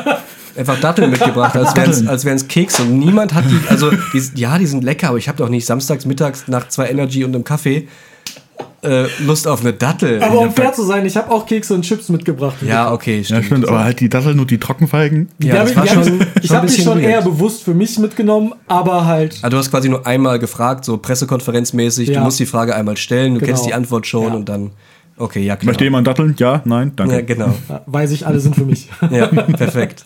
*laughs* Einfach Datteln mitgebracht, als wären es als wären's Kekse. Und niemand hat die, also die, ja, die sind lecker, aber ich habe doch nicht samstags, mittags nach zwei Energy und einem Kaffee äh, Lust auf eine Dattel. aber um fair zu sein, ich habe auch Kekse und Chips mitgebracht. ja, okay, Ja, stimmt. stimmt, aber halt die Datteln und die Trockenfeigen. Die Ja, hab das ich, war die hab schon- ich, ich schon ein habe die schon weird. eher bewusst für mich mitgenommen, aber halt Ah, du hast quasi nur einmal gefragt, so pressekonferenzmäßig. Ja. Du musst die Frage einmal stellen, du Genau. kennst die Antwort schon Ja. und dann, okay, ja, klar. Möchte jemand Datteln? Ja, nein, danke. Ja, genau. Ja, *laughs* weiß ich, alle sind für mich. Ja, perfekt.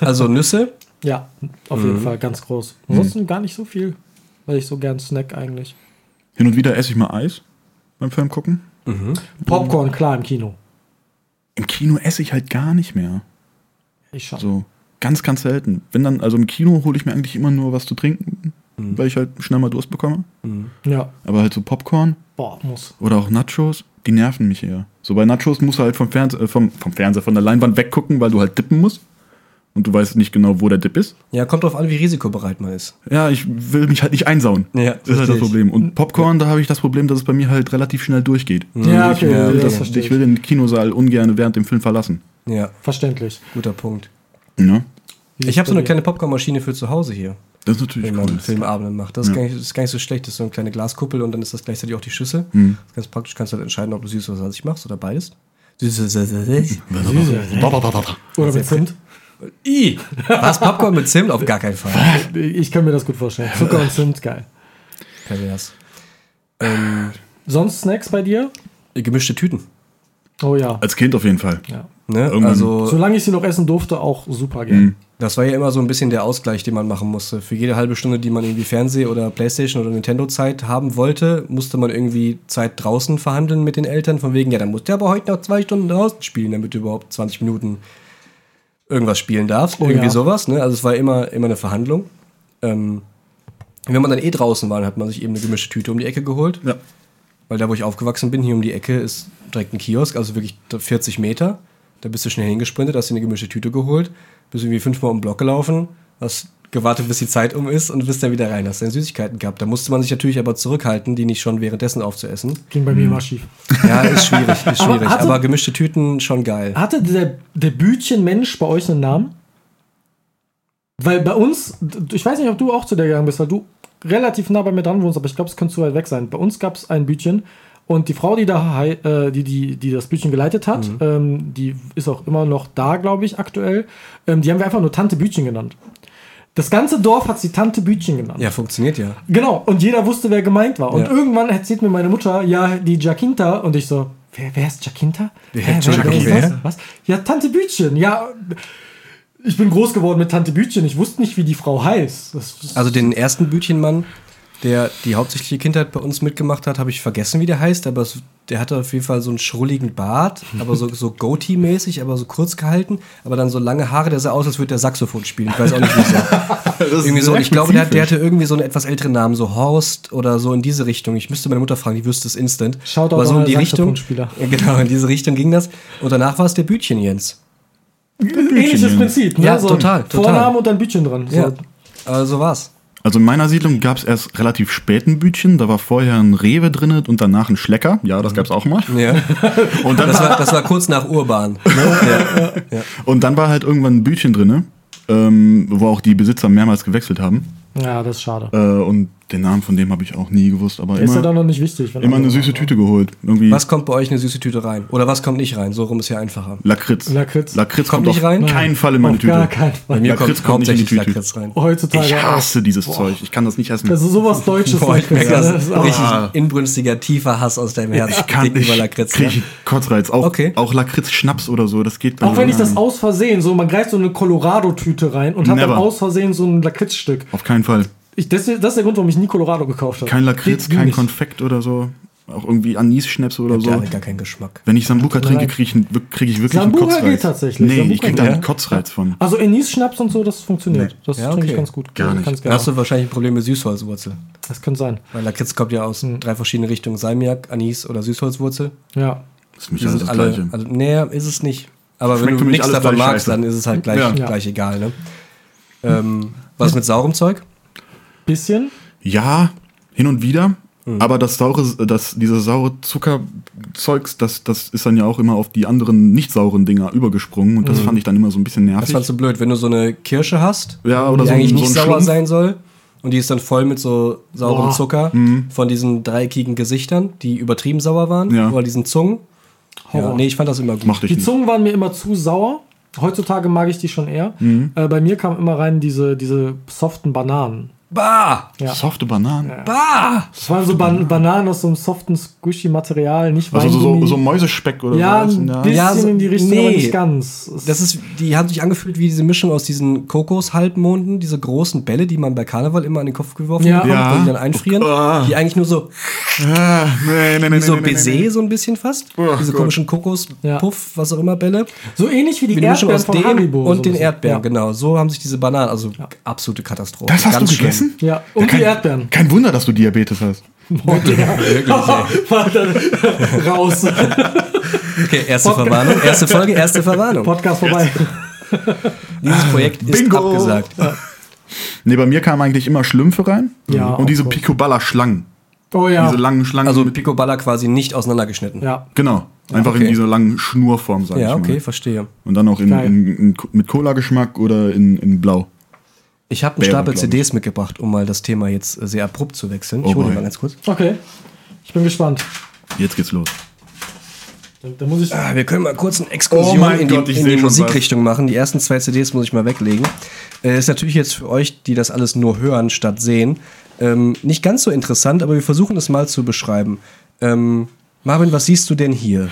Also Nüsse, ja, auf Mhm. jeden Fall ganz groß. Ansonsten gar nicht so viel, weil ich so gern snack eigentlich. Hin und wieder esse ich mal Eis beim Film gucken. Popcorn, klar, im Kino. Im Kino esse ich halt gar nicht mehr. Ich schon. So ganz, ganz selten. Wenn dann, also im Kino hole ich mir eigentlich immer nur was zu trinken, weil ich halt schnell mal Durst bekomme. Ja, Aber halt so Popcorn boah, muss. oder auch Nachos, die nerven mich eher. So bei Nachos musst du halt vom, Fernse äh, vom, vom Fernseher, von der Leinwand weggucken, weil du halt dippen musst. Und du weißt nicht genau, wo der Dip ist. ja, kommt drauf an, wie risikobereit man ist. Ja, ich will mich halt nicht einsauen. Ja, das ist halt das. Problem. Und Popcorn, da habe ich das Problem, dass es bei mir halt relativ schnell durchgeht. Ja, ich, okay, ja, das okay. verstehe ich will den Kinosaal ungern während dem Film verlassen. Ja, Verständlich. guter Punkt. Ja, Wie Ich habe so eine kleine Popcornmaschine für zu Hause hier, das ist natürlich wenn man cool. Filmabende macht. Das ist, Ja. gar nicht, das ist gar nicht so schlecht. Das ist so eine kleine Glaskuppel und dann ist das gleichzeitig auch die Schüssel. Mhm. Das ist ganz praktisch. Kannst du halt entscheiden, ob du süß oder salzig machst oder beides. Süß oder salzig. Oder mit Zimt. I! Was? Popcorn mit Zimt? Auf gar keinen Fall. Ich kann mir das gut vorstellen. Zucker und Zimt, geil. Pervers. Ähm, Sonst Snacks bei dir? gemischte Tüten. Oh ja. Als Kind auf jeden Fall. ja. Ne? Irgendwann- Also, Solange ich sie noch essen durfte, auch super gern. Mhm. das war ja immer so ein bisschen der Ausgleich, den man machen musste. Für jede halbe Stunde, die man irgendwie Fernseh- oder Playstation oder Nintendo-Zeit haben wollte, musste man irgendwie Zeit draußen verhandeln mit den Eltern. Von wegen, ja, dann musst du aber heute noch zwei Stunden draußen spielen, damit du überhaupt 20 Minuten irgendwas spielen darfst. Oh irgendwie ja. sowas. Ne? Also es war immer, immer eine Verhandlung. Ähm, wenn man dann eh draußen war, dann hat man sich eben eine gemischte Tüte um die Ecke geholt. Ja. Weil da, wo ich aufgewachsen bin, hier um die Ecke, ist direkt ein Kiosk, also wirklich 40 Meter. Da bist du schnell hingesprintet, hast dir eine gemischte Tüte geholt, bist irgendwie fünfmal um den Block gelaufen, hast gewartet, bis die Zeit um ist und bist dann wieder rein, hast deine Süßigkeiten gehabt. Da musste man sich natürlich aber zurückhalten, die nicht schon währenddessen aufzuessen. Ging bei mir immer schief. Ja, ist schwierig, ist *laughs* Aber schwierig. hatte- aber gemischte Tüten schon geil. Hatte der, der Bütchenmensch bei euch einen Namen? Weil bei uns, ich weiß nicht, ob du auch zu der gegangen bist, weil du relativ nah bei mir dran wohnst, aber ich glaube, es könnte zu weit weg sein. Bei uns gab es ein Bütchen und die Frau, die da äh, die, die, die das Bütchen geleitet hat, ähm, die ist auch immer noch da, glaube ich, aktuell. Ähm, die haben wir einfach nur Tante Bütchen genannt. Das ganze Dorf hat sie Tante Bütchen genannt. Ja, funktioniert ja. Genau, und jeder wusste, wer gemeint war. Und Ja. irgendwann erzählt mir meine Mutter, ja, die Jacinta. Und ich so, wer, wer ist Jacinta? Wer- Hä, wer, wer ist Jacinta? das? Was? Ja, Tante Bütchen. Ja, ich bin groß geworden mit Tante Bütchen. Ich wusste nicht, wie die Frau heißt. Das, das, Also den ersten Bütchenmann der die hauptsächliche Kindheit bei uns mitgemacht hat, habe ich vergessen, wie der heißt, aber es, der hatte auf jeden Fall so einen schrulligen Bart, *laughs* aber so, so Goatee-mäßig, aber so kurz gehalten, aber dann so lange Haare, der sah aus, als würde der Saxophon spielen. Ich weiß auch nicht, wieso. *laughs* irgendwie so, und ich glaube, der, der hatte irgendwie so einen etwas älteren Namen, so Horst oder so in diese Richtung. Ich müsste meine Mutter fragen, die wüsste es instant. Schaut aber auch so in die der Richtung. *laughs* Genau, in diese Richtung ging das. Und danach war es der Bütchen Jens. Ähnliches Prinzip, ne? Ja, total, total. Vorname und dann Bütchen dran. So. Ja. Also so war's. Also in meiner Siedlung gab es erst relativ spät ein Bütchen. Da war vorher ein Rewe drin und danach ein Schlecker. Ja, das gab es auch mal. Ja. *laughs* Und dann, Das war, das war kurz nach Urban. ja. und dann war halt irgendwann ein Bütchen drin, ähm, wo auch die Besitzer mehrmals gewechselt haben. Ja, das ist schade. Äh, und den Namen von dem habe ich auch nie gewusst. Aber ist ja immer, dann noch nicht wichtig. wenn immer eine süße Tüte geholt. Irgendwie Was kommt bei euch in eine süße Tüte rein? Oder was kommt nicht rein? So rum ist ja einfacher. Lakritz. Lakritz. Lakritz Kommt kommt, nicht auf rein? keinen Fall in meine Auf Tüte. gar keinen Bei Fall. mir Lakritz kommt kommt nicht in die hauptsächlich Tüte. Lakritz rein. Heutzutage Ich hasse dieses Zeug. Ich kann das nicht essen. Das ist sowas Deutsches. Boah, ich merke, das ist auch- richtig inbrünstiger, tiefer Hass aus deinem Herzen ich kann nicht. Lakritz. Krieg ich Kotzreiz. Auch, Okay. auch Lakritz-Schnaps oder so. Das geht bei Auch wenn ich das aus Versehen, so man greift so eine Colorado-Tüte rein und hat dann aus Versehen so ein Lakritzstück. Auf keinen Fall. Ich, das, ist- das ist der Grund, warum ich nie Colorado gekauft habe. Kein Lakritz, kein nicht. Konfekt oder so. Auch irgendwie Anis-Schnäpse oder so. Der hat gar keinen Geschmack. Wenn ich mir trinke, kriege ich, krieg ich wirklich Sambuka einen Kotzreiz. geht tatsächlich. Nee, Sambuka ich kriege da Ja. einen Kotzreiz von. Also Anis-Schnaps und so, das funktioniert. Das Ja, trinke ich okay. ganz gut. Gar nicht. Ganz hast du wahrscheinlich ein Problem mit Süßholzwurzel. Das könnte sein. Weil Lakritz kommt ja aus Hm. drei verschiedenen Richtungen. Salmiak, Anis oder Süßholzwurzel. Ja. Das ist mich Die alles das alle, Gleiche. also, nee, ist es nicht. Aber Schmeckt wenn du nichts davon magst, scheiße. dann ist es halt gleich, Ja. Ja. gleich egal. Ne? Ähm, was mit saurem Zeug? Bisschen. Ja, hin und wieder. Mhm. Aber das saure, das, diese saure Zuckerzeugs, das, das ist dann ja auch immer auf die anderen nicht sauren Dinger übergesprungen. Und das fand ich dann immer so ein bisschen Mhm. Das nervig. fandst du blöd, wenn du so eine Kirsche hast, Ja, oder die so eigentlich so nicht sauer Schlumpf. sein soll. Und die ist dann voll mit so saurem Boah. Zucker von diesen dreieckigen Gesichtern, die übertrieben sauer waren. Ja. Oder diesen Zungen. Ja, nee, ich fand das immer gut. Die nicht. Zungen waren mir immer zu sauer. Heutzutage mag ich die schon eher. Mhm. Äh, bei mir kamen immer rein diese, diese soften Bananen. Bah! Ja. Softe Bananen. Bah! Das waren so Ban Bananen aus so einem soften, squishy Material, nicht Also so, so, so Mäusespeck oder Ja, sowas. ein Ja. bisschen Ja, so- in die Richtung, aber nee. nicht ganz. Es- Das ist, die haben sich angefühlt wie diese Mischung aus diesen Kokoshalbmonden, diese großen Bälle, die man bei Karneval immer an den Kopf geworfen Ja. bekommt, Ja. die dann einfrieren. Ah. Die eigentlich nur so, Ah, nee, nee, nee, wie so nee, nee, Baiser nee, nee. so ein bisschen fast. Oh diese Gott. komischen Kokospuff, Ja. was auch immer, Bälle. so ähnlich wie die Wie Erdbeeren aus von dem Haribo. so und den bisschen. Erdbeeren, ja. genau. So haben sich diese Bananen, also absolute Katastrophe. Das hast Ganz du schlimm. Gegessen? Ja, und die Erdbeeren. Kein Wunder, dass du Diabetes hast. Boah, Digga. *laughs* Warte, Raus. Okay, erste Podcast- Verwarnung. Erste Folge, erste Verwarnung. Podcast vorbei. Dieses Projekt ist Bingo. abgesagt. Nee, bei mir kamen eigentlich immer Schlümpfe rein. Ja, und diese. Picoballa-Schlangen. Oh ja. Diese langen Schlangen. Also mit, Picoballa quasi nicht auseinandergeschnitten. ja. genau. Einfach okay. in dieser langen Schnurform, sag Ja, ich mal. okay, verstehe. Und dann auch in, in, in, mit Cola-Geschmack oder in, in Blau. Ich habe einen Bären, Stapel. CDs mitgebracht, um mal das Thema jetzt äh, sehr abrupt zu wechseln. Oh ich hole den mal ganz kurz. Okay. Ich bin gespannt. Jetzt geht's los. Da, da muss ich. Ah, Wir können mal kurz eine Exkursion Oh in die, Gott, in die Musikrichtung machen. Die ersten zwei CDs muss ich mal weglegen. Äh, ist natürlich jetzt für euch, die das alles nur hören statt sehen, ähm, nicht ganz so interessant, aber wir versuchen es mal zu beschreiben. Ähm, Marvin, was siehst du denn hier?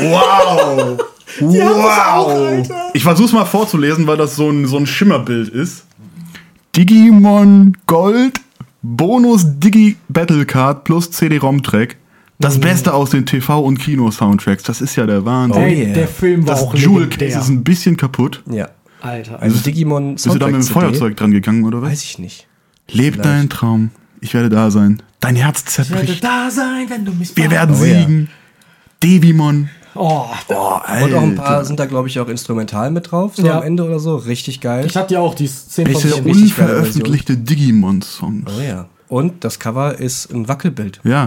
Wow! Wow! Ich versuch's mal vorzulesen, weil das so ein, so ein Schimmerbild ist. Digimon Gold, Bonus Digi Battle Card plus CD-ROM-Track. Das Beste aus den TV- und Kino-Soundtracks. Das ist ja der Wahnsinn. Ey, yeah. der Film war das auch Jewel legendär. Case ist ein bisschen kaputt. Ja. Alter. Also Digimon Bist du da mit dem Soundtrack? Feuerzeug dran gegangen, oder was? Weiß ich nicht. Leb deinen Traum. Ich werde da sein. Dein Herz ich werde zerbricht. da sein, wenn du mich Wir werden Oh ja. siegen. Devimon. Oh, Und auch ein paar sind da, glaube ich, auch instrumental mit drauf, so Ja. am Ende oder so. Richtig geil. ich hatte ja auch die 10 von Echte 10. richtig geile unveröffentlichte Digimon-Songs. Oh ja. Und das Cover ist ein Wackelbild. Ja.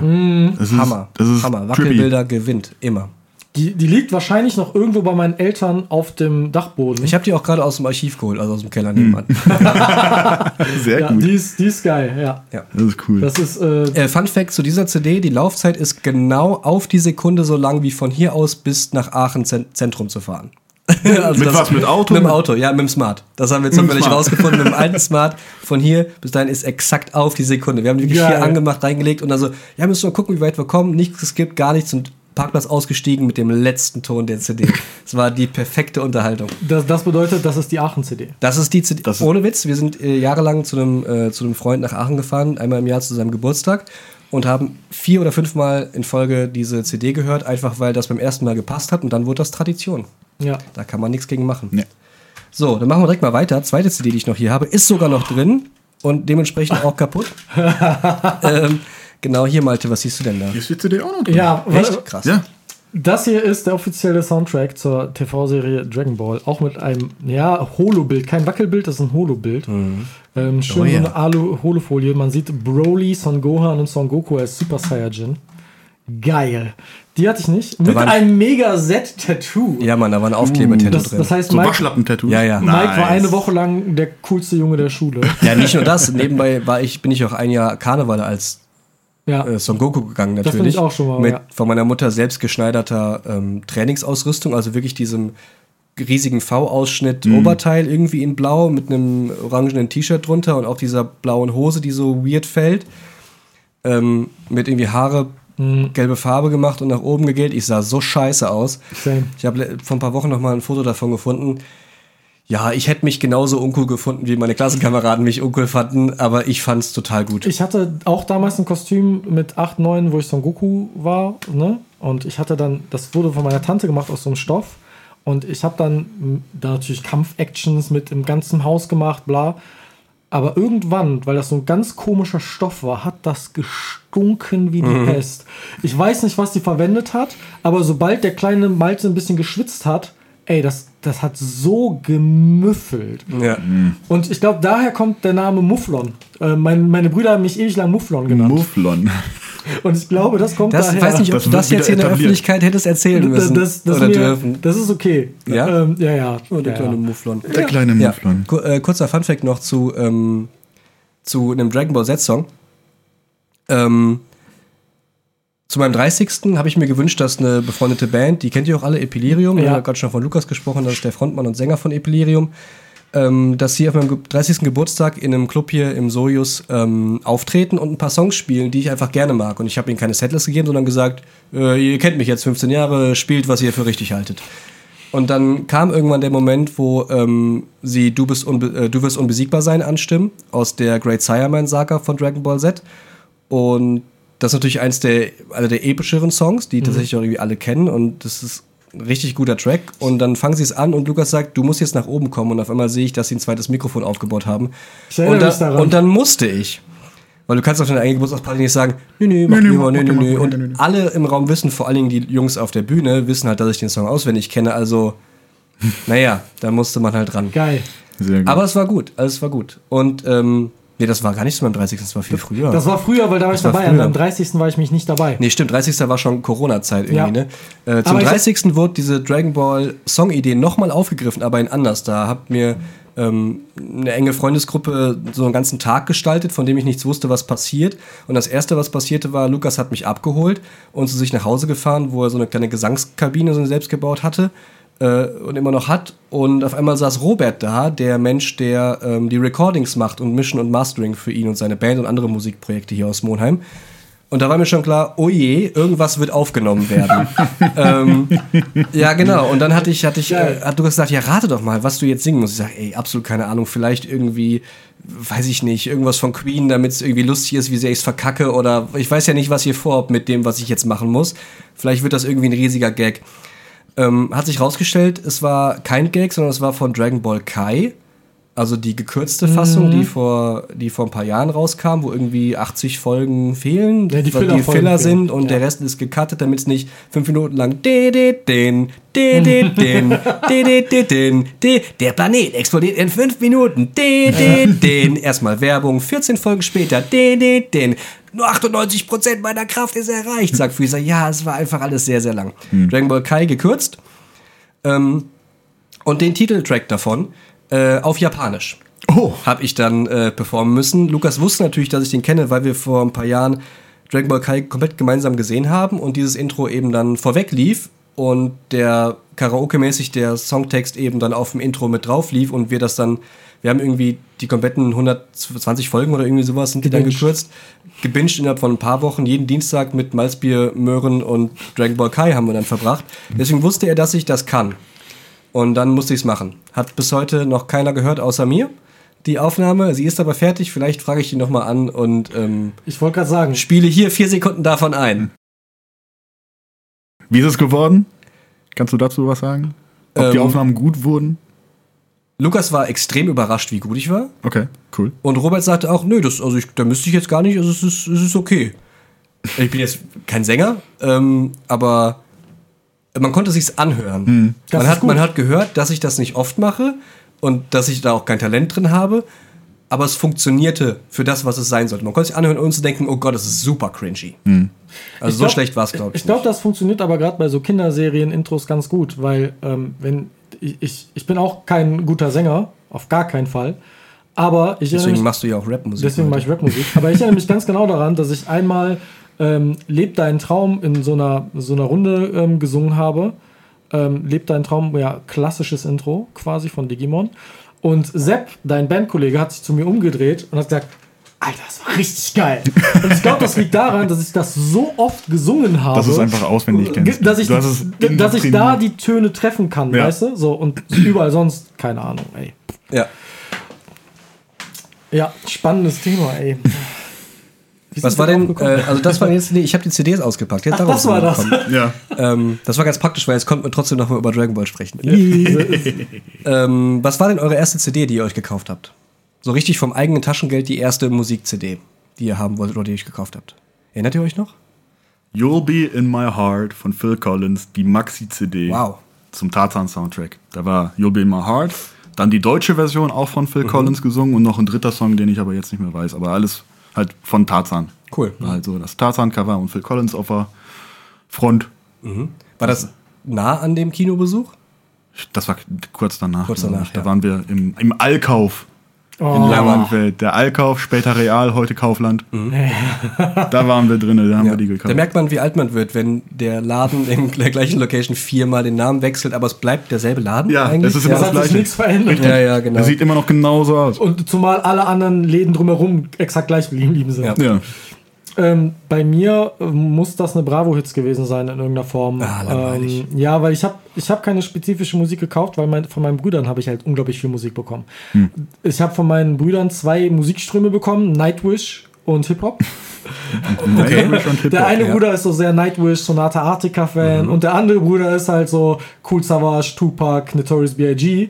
Ist, Hammer. Das ist Hammer. trippy. Wackelbilder gewinnt. Immer. Die, die liegt wahrscheinlich noch irgendwo bei meinen Eltern auf dem Dachboden. Ich habe die auch gerade aus dem Archiv geholt, also aus dem Keller nebenan. *laughs* Sehr ja, gut. die ist, die ist geil, ja. Ja. Das ist cool. Das ist, äh, Äh, Fun Fact zu dieser CD: Die Laufzeit ist genau auf die Sekunde so lang wie von hier aus bis nach Aachen Zen- Zentrum zu fahren. *laughs* Also Mit das- was, mit Auto? Mit dem Auto, ja, mit dem Smart. Das haben wir zufällig Smart. rausgefunden, mit dem alten Smart. Von hier bis dahin ist exakt auf die Sekunde. Wir haben die hier angemacht, reingelegt und also, ja, müssen wir gucken, wie weit wir kommen. Nichts geskippt, gar nichts und Parkplatz ausgestiegen mit dem letzten Ton der CD. *laughs* Es war die perfekte Unterhaltung. Das, das bedeutet, das ist die Aachen-CD. Das ist die CD. Das ist- Ohne Witz, wir sind äh, jahrelang zu einem, äh, zu einem Freund nach Aachen gefahren, einmal im Jahr zu seinem Geburtstag und haben vier oder fünfmal in Folge diese CD gehört, einfach weil das beim ersten Mal gepasst hat und dann wurde das Tradition. Ja. Da kann man nichts gegen machen. Nee. So, dann machen wir direkt mal weiter. Zweite CD, die ich noch hier habe, ist sogar noch drin und dementsprechend auch kaputt. *laughs* ähm, genau, hier Malte, was siehst du denn da? Hier ist die CD auch noch drin. Ja, Echt? Krass. Ja. Das hier ist der offizielle Soundtrack zur TV-Serie Dragon Ball. Auch mit einem, ja, Holo-Bild. Kein Wackelbild, das ist ein Holo-Bild. Ähm, schön Oh so ja. eine Alu-Holofolie. Man sieht Broly, Son Gohan und Son Goku als Super Saiyajin. Geil. Die hatte ich nicht. Mit waren- einem Mega-Set-Tattoo. Ja, Mann, da war ein Aufkleber-Tattoo Das, drin. das heißt, So Mike. Ja, ja. Mike war Nice. eine Woche lang der coolste Junge der Schule. ja, nicht nur das. Nebenbei war ich, bin ich auch ein Jahr Karneval als Ja. äh, Son Goku gegangen natürlich. Das ich auch schon mal, Mit ja. von meiner Mutter selbst geschneiderter ähm, Trainingsausrüstung, also wirklich diesem riesigen V-Ausschnitt Mhm. Oberteil irgendwie in blau mit einem orangenen T-Shirt drunter und auch dieser blauen Hose, die so weird fällt. Ähm, mit irgendwie Haare Mhm. gelbe Farbe gemacht und nach oben gegelt. Ich sah so scheiße aus. Same. Ich habe vor ein paar Wochen noch mal ein Foto davon gefunden. Ja, ich hätte mich genauso uncool gefunden, wie meine Klassenkameraden mich uncool fanden, aber ich fand's total gut. Ich hatte auch damals ein Kostüm mit 8, 9, wo ich Son Goku war, ne? Und ich hatte dann, das wurde von meiner Tante gemacht aus so einem Stoff. Und ich habe dann m, da natürlich Kampf-Actions mit im ganzen Haus gemacht, bla. Aber irgendwann, weil das so ein ganz komischer Stoff war, hat das gestunken wie die Pest. Ich weiß nicht, was die verwendet hat, aber sobald der kleine Malte ein bisschen geschwitzt hat, ey, das, das hat so gemüffelt. ja. Und ich glaube, daher kommt der Name Mufflon. Äh, mein, meine Brüder haben mich ewig lang Mufflon genannt. Mufflon. Und ich glaube, das kommt Das daher. weiß nicht, ob Das du das jetzt hier in der. Öffentlichkeit hättest erzählen das, müssen das, das, oder mir, dürfen. das ist okay. Ja? ähm, ja, ja. Oh, der ja, kleine ja. Mufflon. Der kleine Ja. Mufflon. Äh, kurzer Funfact noch zu, ähm, zu einem Dragon Ball Z-Song. Ähm, zu meinem 30. habe ich mir gewünscht, dass eine befreundete Band, die kennt ihr auch alle, Epilirium, wir Ja. haben ja gerade schon von Lukas gesprochen, das ist der Frontmann und Sänger von Epilirium, ähm, dass sie auf meinem ge- 30. Geburtstag in einem Club hier im Sojus ähm, auftreten und ein paar Songs spielen, die ich einfach gerne mag. Und ich habe ihnen keine Setlist gegeben, sondern gesagt, äh, ihr kennt mich jetzt 15 Jahre, spielt, was ihr für richtig haltet. Und dann kam irgendwann der Moment, wo ähm, sie du, bist unbe äh, du wirst unbesiegbar sein anstimmen aus der Great Sireman Saga von Dragon Ball Z. Und das ist natürlich eins der, einer der epischeren Songs, die tatsächlich auch irgendwie alle kennen. Und das ist ein richtig guter Track. Und dann fangen sie es an und Lukas sagt, du musst jetzt nach oben kommen. Und auf einmal sehe ich, dass sie ein zweites Mikrofon aufgebaut haben. Ich und, mich daran. und dann musste ich. Weil du kannst auf deiner eigenen Geburtstagsparty nicht sagen, nö, nö, mach Nö, nö, lieber, nö, nö, nö. Und alle im Raum wissen, vor allen Dingen die Jungs auf der Bühne, wissen halt, dass ich den Song auswendig kenne. Also, *laughs* naja, da musste man halt ran. Geil. Sehr gut. Aber es war gut, alles war gut. Und, ähm, nee, das war gar nicht zu meinem 30. Das war viel früher. Das war früher, weil da war ich dabei. früher. Meinem 30. war ich mich nicht dabei. Nee, stimmt, 30. war schon Corona-Zeit irgendwie, Ja. ne? Äh, zum Aber ich- 30. wurde diese Dragon Ball Song-Idee nochmal aufgegriffen, aber in anders. Da habt mir ähm, eine enge Freundesgruppe so einen ganzen Tag gestaltet, von dem ich nichts wusste, was passiert. Und das erste, was passierte, war, Lukas hat mich abgeholt und zu sich nach Hause gefahren, wo er so eine kleine Gesangskabine so eine selbst gebaut hatte äh, und immer noch hat. Und auf einmal saß Robert da, der Mensch, der ähm, die Recordings macht und Mission und Mastering für ihn und seine Band und andere Musikprojekte hier aus Monheim. Und da war mir schon klar, oh je, irgendwas wird aufgenommen werden. *laughs* ähm, ja, genau. Und dann hatte ich, hatte ich, äh, hat Lukas gesagt, ja, rate doch mal, was du jetzt singen musst. Ich sage, ey, absolut keine Ahnung, vielleicht irgendwie, weiß ich nicht, irgendwas von Queen, damit es irgendwie lustig ist, wie sehr ich es verkacke. Oder ich weiß ja nicht, was ihr vorhabt mit dem, was ich jetzt machen muss. Vielleicht wird das irgendwie ein riesiger Gag. Ähm, hat sich rausgestellt, es war kein Gag, sondern es war von Dragon Ball Kai. Also die gekürzte Fassung, Mhm. die, vor, die vor ein paar Jahren rauskam, wo irgendwie 80 Folgen fehlen, Ja, die weil Filler-Folgen Filler sind und ja. der Rest ist gecuttet, damit es nicht fünf Minuten lang de de den, de de *laughs* den, de de de den, de der Planet explodiert in fünf Minuten, de de den. Erstmal Werbung, 14 Folgen später, de de den. Nur 98% meiner Kraft ist erreicht, sagt Freezer. Ja, es war einfach alles sehr, sehr lang. Dragon Ball Kai gekürzt. Ähm, und den Titeltrack davon äh, auf Japanisch Oh. habe ich dann äh, performen müssen. Lukas wusste natürlich, dass ich den kenne, weil wir vor ein paar Jahren Dragon Ball Kai komplett gemeinsam gesehen haben und dieses Intro eben dann vorweg lief und der Karaoke-mäßig der Songtext eben dann auf dem Intro mit drauf lief und wir das dann, wir haben irgendwie die kompletten 120 Folgen oder irgendwie sowas sind die dann gekürzt, gebinged innerhalb von ein paar Wochen, jeden Dienstag mit Malzbier, Möhren und Dragon Ball Kai haben wir dann verbracht. Deswegen wusste er, dass ich das kann. Und dann musste ich es machen. Hat bis heute noch keiner gehört, außer mir. Die Aufnahme, sie ist aber fertig. Vielleicht frage ich ihn nochmal an und ähm, Ich wollte gerade sagen, spiele hier vier Sekunden davon ein. Wie ist es geworden? Kannst du dazu was sagen? Ob die Ähm, Aufnahmen gut wurden? Lukas war extrem überrascht, wie gut ich war. Okay, cool. Und Robert sagte auch, nö, das, also ich, da müsste ich jetzt gar nicht, also es ist, es ist okay. Ich bin jetzt kein Sänger, ähm, aber man konnte sich's anhören. Das Man, hat, man hat gehört, dass ich das nicht oft mache und dass ich da auch kein Talent drin habe, aber es funktionierte für das, was es sein sollte. Man konnte sich anhören und zu denken, oh Gott, das ist super cringy. Also Ich so glaub- schlecht war es, glaube ich. Ich glaube, das funktioniert aber gerade bei so Kinderserien-Intros ganz gut, weil ähm, wenn ich, ich, ich bin auch kein guter Sänger, auf gar keinen Fall. Aber ich Deswegen mich, machst du ja auch Rapmusik. deswegen mache ich Rapmusik. Aber ich erinnere mich *laughs* ganz genau daran, dass ich einmal ähm, Leb deinen Traum in so einer, so einer Runde ähm, gesungen habe. Ähm, Leb deinen Traum, ja, klassisches Intro quasi von Digimon. Und Sepp, dein Bandkollege, hat sich zu mir umgedreht und hat gesagt, Alter, das war richtig geil. Und ich glaube, das liegt daran, dass ich das so oft gesungen habe. Dass du es einfach auswendig kennst. Dass ich, dass ich da die Töne treffen kann, Ja. weißt du? So, und überall sonst, keine Ahnung, ey. Ja. Ja, spannendes Thema, ey. Wie Was war denn, äh, also das war jetzt, nee, ich habe die CDs ausgepackt. Jetzt Ach, darauf das war das. Ja. Ähm, das war ganz praktisch, weil jetzt konnten wir trotzdem noch mal über Dragon Ball sprechen. *laughs* ähm, was war denn eure erste CD, die ihr euch gekauft habt? So richtig vom eigenen Taschengeld die erste Musik-CD, die ihr haben wolltet oder die ihr euch gekauft habt. Erinnert ihr euch noch? You'll Be in My Heart von Phil Collins, die Maxi-CD Wow. zum Tarzan-Soundtrack. Da war You'll Be in My Heart, dann die deutsche Version auch von Mhm. Phil Collins gesungen und noch ein dritter Song, den ich aber jetzt nicht mehr weiß. Aber alles halt von Tarzan. Cool. War halt so das Tarzan-Cover und Phil Collins auf der Front. War das nah an dem Kinobesuch? Das war kurz danach. Kurz danach, ich. Da ja. waren wir im, im Allkauf in Oh, Langenfeld. Der Allkauf, später Real, heute Kaufland. *laughs* da waren wir drin, da haben Ja. wir die Da gekauft. merkt man, wie alt man wird, wenn der Laden in der gleichen Location viermal den Namen wechselt, aber es bleibt derselbe Laden Ja, eigentlich. es ist immer das das hat sich nichts verändert. ja, ja, genau. Der sieht immer noch genauso aus. Und zumal alle anderen Läden drumherum exakt gleich geblieben sind. Ja. Ja. Ähm, bei mir äh, muss das eine Bravo-Hits gewesen sein in irgendeiner Form. Ah, langweilig. ähm, ja, weil ich habe ich hab keine spezifische Musik gekauft, weil mein, von meinen Brüdern habe ich halt unglaublich viel Musik bekommen. Hm. Ich habe von meinen Brüdern zwei Musikströme bekommen, Nightwish und Hip-Hop. *laughs* Okay. Hip-Hop. Der eine ja. Bruder ist so sehr Nightwish, Sonata Arctica-Fan Mhm. und der andere Bruder ist halt so Cool Savage, Tupac, Notorious B.I.G.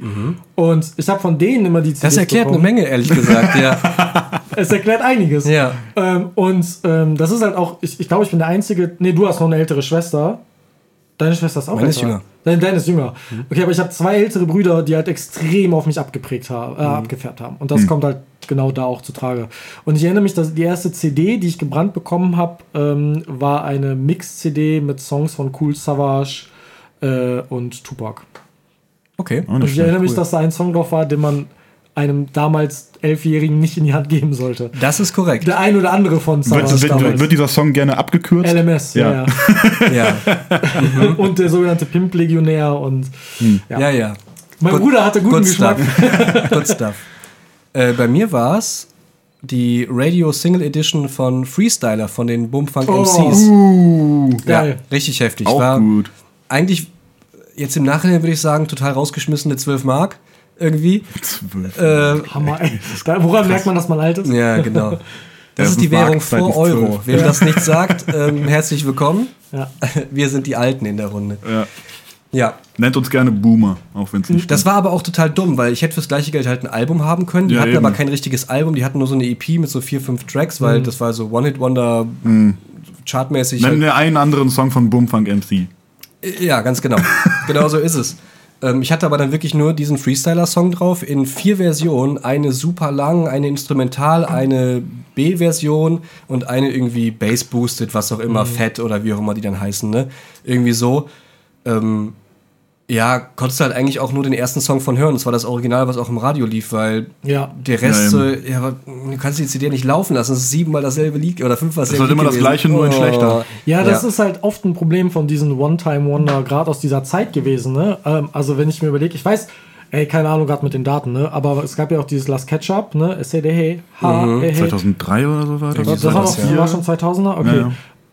Und ich habe von denen immer die CDs Mhm. das erklärt eine bekommen. Menge, ehrlich gesagt, ja. *laughs* Es erklärt einiges. Ja. Ähm, und ähm, das ist halt auch, ich, ich glaube, ich bin der Einzige. Nee, du hast noch eine ältere Schwester. Deine Schwester ist auch Meine ist älter. jünger. Deine, deine ist jünger. Okay, aber ich habe zwei ältere Brüder, die halt extrem auf mich abgeprägt haben, Mhm. äh, abgefärbt haben. Und das kommt halt genau da auch zu Trage. Und ich erinnere mich, dass die erste CD, die ich gebrannt bekommen habe, ähm, war eine Mix-CD mit Songs von Cool Savage äh, und Tupac. Okay. Oh, Und ich erinnere mich, cool. dass da ein Song drauf war, den man einem damals Elfjährigen nicht in die Hand geben sollte. Das ist korrekt. Der ein oder andere von Savage Wird, wird, wird dieser Song gerne abgekürzt? LMS, ja. Ja. ja. *laughs* *laughs* Und der sogenannte Pimp-Legionär und ja. ja, ja. Mein Good- Bruder hatte guten Good Geschmack. stuff. *laughs* Good stuff. Äh, bei mir war es die Radio Single Edition von Freestyler von den Bumfunk Oh. MCs. Uh, Ja, Geil. richtig heftig. auch war gut. eigentlich jetzt im Nachhinein würde ich sagen, total rausgeschmissene 12 Mark irgendwie. Zwölf. Äh, Hammer, ey. Da, woran merkt man, dass man alt ist? ja, genau. *laughs* Das ist die Währung vor Euro. Wem das nicht sagt, ähm, herzlich willkommen. Ja. *laughs* Wir sind die Alten in der Runde. Ja. Ja, Nennt uns gerne Boomer, auch wenn es nicht das war aber auch total dumm, weil ich hätte fürs gleiche Geld halt ein Album haben können. Die Ja, hatten eben. aber kein richtiges Album, die hatten nur so eine EP mit so vier, fünf Tracks, weil das war so One-Hit-Wonder chartmäßig. Nenn Halt. mir einen anderen Song von Boomfunk MC. Ja, ganz genau. *laughs* genau so ist es. Ähm, ich hatte aber dann wirklich nur diesen Freestyler-Song drauf in vier Versionen. Eine super lang, eine Instrumental, eine B-Version und eine irgendwie Bass-Boosted, was auch immer, Fett oder wie auch immer die dann heißen. Ne? Irgendwie so. Ähm, Ja, konntest du halt eigentlich auch nur den ersten Song von hören. Das war das Original, was auch im Radio lief, weil Ja. der Rest, Ja, ja, du kannst die CD nicht laufen lassen. Das ist siebenmal dasselbe Lied oder fünfmal ist dasselbe halt immer Lied das. Gleiche, nur in schlechter. Ja, das ist halt oft ein Problem von diesen One-Time-Wonder, gerade aus dieser Zeit gewesen. Ne? Ähm, also wenn ich mir überlege, ich weiß, ey, keine Ahnung gerade mit den Daten, ne? aber es gab ja auch dieses Last Ketchup, ne? Es hey, ha, Mhm. hey, hey. 2003 oder so war das? Das, das war, noch, ja. war schon 2000er? Okay. Ja, ja.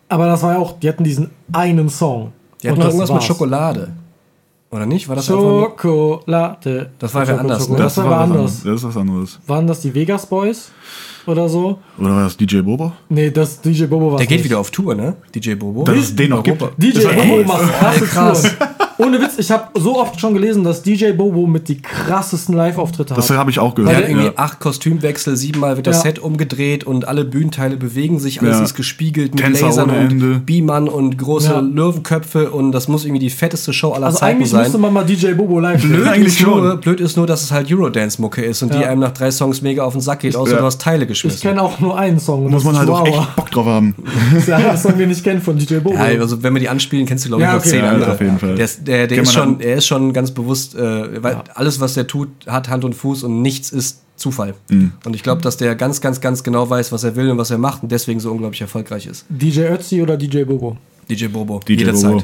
Aber das war ja auch, die hatten diesen einen Song. Die hatten das irgendwas mit. Schokolade. Oder nicht? War das? Schokolade. Das war wer anders, ne? Das, war wer anders. Das ist was anderes. Waren das die Vegas Boys oder so? Oder war das DJ Bobo? Nee, das DJ Bobo war Der geht wieder auf Tour, ne? DJ Bobo. Dass es den noch gibt. DJ Das war Bobo macht krasse krass. Ohne Witz, ich habe so oft schon gelesen, dass DJ Bobo mit die krassesten Live-Auftritte Das hat. habe ich auch Der gehört. hat irgendwie Ja. acht Kostümwechsel, siebenmal wird das Ja. Set umgedreht und alle Bühnenteile bewegen sich, alles Ja. ist gespiegelt mit Tänzer Lasern und. Beamern und große Ja. Löwenköpfe und das muss irgendwie die fetteste Show aller Also Zeiten eigentlich sein. müsste man mal DJ Bobo live Blöd. Eigentlich ist, nur, schon. blöd ist nur, dass es halt Eurodance-Mucke ist und die einem nach drei Songs mega auf den Sack geht, außer Ja. du hast Teile Ich geschmissen. kenne auch nur einen Song. Muss das man halt auch echt Bock drauf haben. *laughs* Das ist der einzige Song, den ich kenne von DJ Bobo. Ja, also wenn wir die anspielen, kennst du glaube ich Ja, noch okay. zehn Ja, andere. auf jeden Fall. Der, ist- der, der ist schon, er ist schon ganz bewusst, äh, weil alles was der tut, hat Hand und Fuß und nichts ist Zufall. Mhm. Und ich glaube, dass der ganz, ganz, ganz genau weiß, was er will und was er macht und deswegen so unglaublich erfolgreich ist. DJ Ötzi oder DJ Bobo? DJ Bobo. DJ jederzeit. Bobo.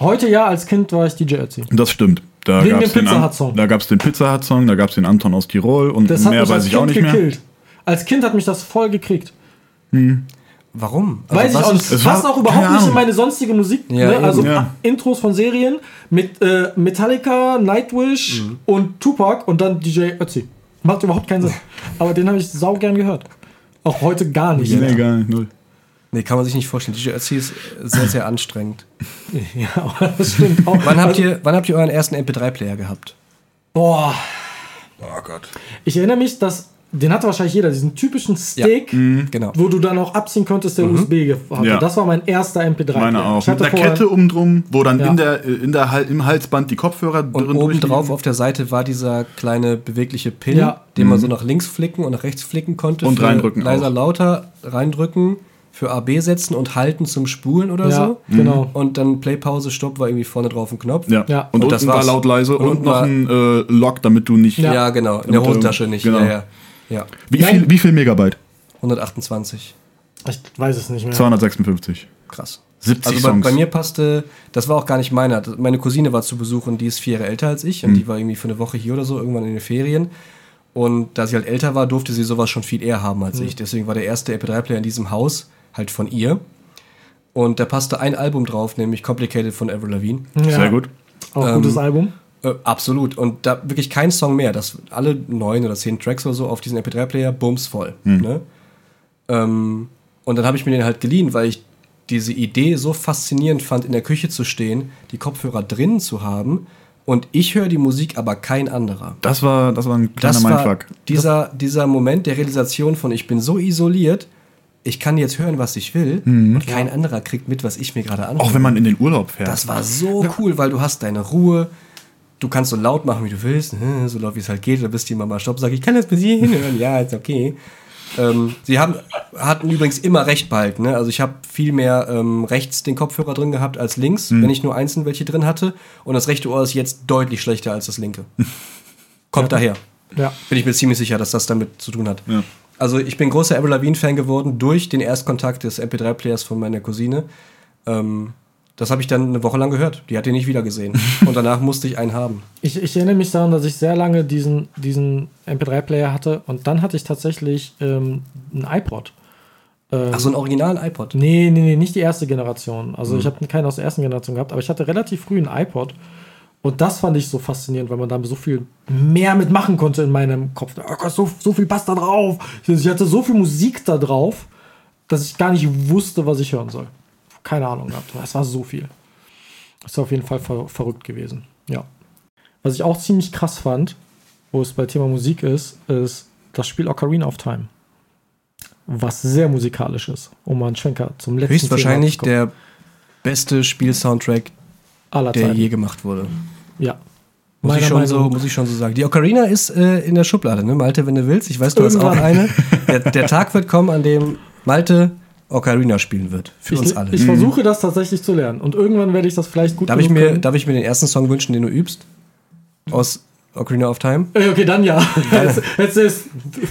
Heute ja, als Kind war ich DJ Ötzi. Das stimmt. Da Wegen gab's dem den Pizza An- Hut-Song. Da gab es den Pizza Hut Song, da gab es den Anton aus Tirol und Das hat mehr mich weiß als ich Kind auch nicht mehr. gekillt. Als Kind hat mich das voll gekriegt. Warum? Also Weiß ich was auch nicht. Es Passt war- auch überhaupt nicht in meine sonstige Musik. Ja, ne? Also Ja. Intros von Serien mit äh, Metallica, Nightwish Mhm. und Tupac und dann DJ Ötzi. Macht überhaupt keinen Sinn. *laughs* Aber den habe ich sau gern gehört. Auch heute gar nicht. Nee, egal, null. Nee, kann man sich nicht vorstellen. DJ Ötzi ist sehr, sehr anstrengend. *laughs* Ja, das stimmt auch. Wann habt, Also, ihr, wann habt ihr euren ersten MP3-Player gehabt? Boah, Oh Gott. ich erinnere mich, dass den hatte wahrscheinlich jeder, diesen typischen Stick, Genau. wo du dann auch abziehen konntest, der USB hatte. Mhm. Ja. Das war mein erster MP3. Meine auch. Ich Mit hatte der vorher- Kette oben drum, wo dann Ja. in der, äh, in der, im Halsband die Kopfhörer Und drin oben drauf auf der Seite war dieser kleine bewegliche Pin, Ja. den man so nach links flicken und nach rechts flicken konnte. Und reindrücken Leiser, auch. lauter, reindrücken, für AB setzen und halten zum Spulen oder Ja, so. genau. Und dann Play, Pause, Stopp war irgendwie vorne drauf ein Knopf. Ja. Ja. Und, Und das unten war war's. laut leise Und und, unten noch war- ein äh, Lock, damit du nicht. Ja. Ja, genau. In der Hosentasche nicht. genau. Ja, ja. Wie, viel, wie viel Megabyte? 128. Ich weiß es nicht mehr. 256. Krass. 70 Also bei, Songs. bei mir passte, das war auch gar nicht meiner. Meine Cousine war zu Besuch und die ist vier Jahre älter als ich und Mhm. die war irgendwie für eine Woche hier oder so, irgendwann in den Ferien. Und da sie halt älter war, durfte sie sowas schon viel eher haben Mhm. als ich. Deswegen war der erste MP3-Player in diesem Haus halt von ihr. Und da passte ein Album drauf, nämlich Complicated von Avril Lavigne. Ja. Sehr gut. Auch Ähm, gutes Album. Äh, absolut. Und da wirklich kein Song mehr. Das alle neun oder zehn Tracks oder so auf diesen MP3-Player, bums voll. Ne? Ähm, und dann habe ich mir den halt geliehen, weil ich diese Idee so faszinierend fand, in der Küche zu stehen, die Kopfhörer drinnen zu haben und ich höre die Musik, aber kein anderer. Das war, das war ein kleiner Das Mindfuck. dieser, dieser Moment der Realisation von, ich bin so isoliert, ich kann jetzt hören, was ich will und kein anderer kriegt mit, was ich mir gerade anhöre. Auch wenn man in den Urlaub fährt. Das war so cool, weil du hast deine Ruhe. Du kannst so laut machen, wie du willst, hm, so laut wie es halt geht. Da bist die Mama Stopp, sag ich, kann das bis hierhin hören? Ja, ist okay. Ähm, sie haben, hatten übrigens immer recht behalten. Ne? Also ich habe viel mehr ähm, rechts den Kopfhörer drin gehabt als links, wenn ich nur einzeln welche drin hatte. Und das rechte Ohr ist jetzt deutlich schlechter als das linke. *laughs* Kommt daher. Ja. Bin ich mir ziemlich sicher, dass das damit zu tun hat. Ja. Also ich bin großer Avril Lavigne-Fan geworden durch den Erstkontakt des MP3-Players von meiner Cousine. Ähm, das habe ich dann eine Woche lang gehört. Die hat ihn nicht wieder gesehen. *laughs* Und danach musste ich einen haben. Ich, ich erinnere mich daran, dass ich sehr lange diesen, diesen MP3-Player hatte und dann hatte ich tatsächlich ähm, einen iPod. Ähm, Ach, so einen originalen iPod. Nee, nee, nee, nicht die erste Generation. Also Mhm. ich habe keinen aus der ersten Generation gehabt, aber ich hatte relativ früh einen iPod. Und das fand ich so faszinierend, weil man da so viel mehr mitmachen konnte in meinem Kopf. Oh Gott, so, so viel passt da drauf. Ich hatte so viel Musik da drauf, dass ich gar nicht wusste, was ich hören soll. Keine Ahnung gehabt. Es war so viel. Das ist auf jeden Fall ver verrückt gewesen. Ja. Was ich auch ziemlich krass fand, wo es bei Thema Musik ist, ist das Spiel Ocarina of Time. Was sehr musikalisch ist, um mal einen Schwenker zum letzten Höchstwahrscheinlich Thema zu kommen. der beste Spielsoundtrack, aller der Zeiten. je gemacht wurde. Ja. Muss ich, schon so, muss ich schon so sagen. Die Ocarina ist äh, in der Schublade, ne? Malte, wenn du willst. Ich weiß, du hast auch Irgendwann. eine. Der, der Tag wird kommen, an dem Malte Ocarina spielen wird. Für ich, uns alle. Ich versuche das tatsächlich zu lernen. Und irgendwann werde ich das vielleicht gut darf, ich mir, können. darf ich mir den ersten Song wünschen, den du übst? Aus Ocarina of Time? Äh, Okay, dann ja. *laughs* Jetzt, ist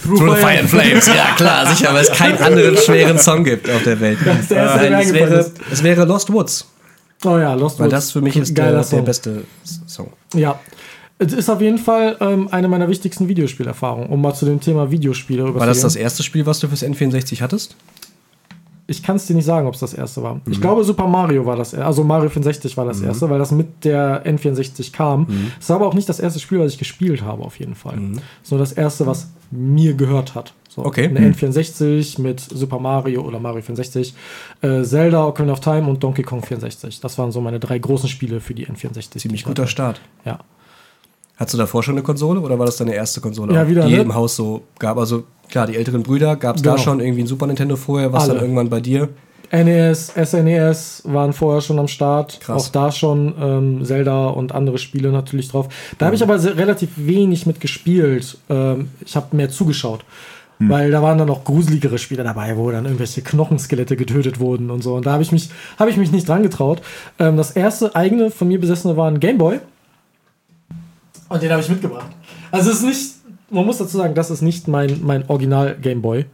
Through, Through the Fire and Flames, ja klar, sicher, weil es keinen anderen schweren Song gibt auf der Welt. *laughs* ist der erste, Nein, es, eingefallen wäre, es wäre Lost Woods, Oh ja, Lost weil Woods. das für mich ist der, der beste Song. Ja. Es ist auf jeden Fall ähm, eine meiner wichtigsten Videospielerfahrungen, um mal zu dem Thema Videospiele War das das überzugehen. erste Spiel, was du fürs N64 hattest? Ich kann es dir nicht sagen, ob es das erste war. Mhm. Ich glaube, Super Mario war das erste. Also Mario 64 war das erste, weil das mit der N64 kam. Mhm. Es war aber auch nicht das erste Spiel, was ich gespielt habe, auf jeden Fall. Es ist nur das erste, was mir gehört hat. So, Okay. Eine N64 mit Super Mario oder Mario 64, äh, Zelda, Ocarina of Time und Donkey Kong 64. Das waren so meine drei großen Spiele für die N64. die Ziemlich ich guter hatte. Start. Ja. Hattest du davor schon eine Konsole oder war das deine erste Konsole, Ja, auch, wieder, die ne? im Haus so gab? Also klar, die älteren Brüder, gab es da Genau. schon irgendwie ein Super Nintendo vorher, was Alle. dann irgendwann bei dir? NES, SNES waren vorher schon am Start. Krass. Auch da schon ähm, Zelda und andere Spiele natürlich drauf. Da habe ich aber sehr, relativ wenig mit gespielt. Ähm, ich habe mehr zugeschaut. Weil da waren dann auch gruseligere Spiele dabei, wo dann irgendwelche Knochenskelette getötet wurden und so. Und da habe ich, mich habe ich mich nicht dran getraut. Ähm, das erste eigene von mir besessene war ein Gameboy. Und den habe ich mitgebracht. Also es ist nicht, man muss dazu sagen, das ist nicht mein, mein Original Gameboy.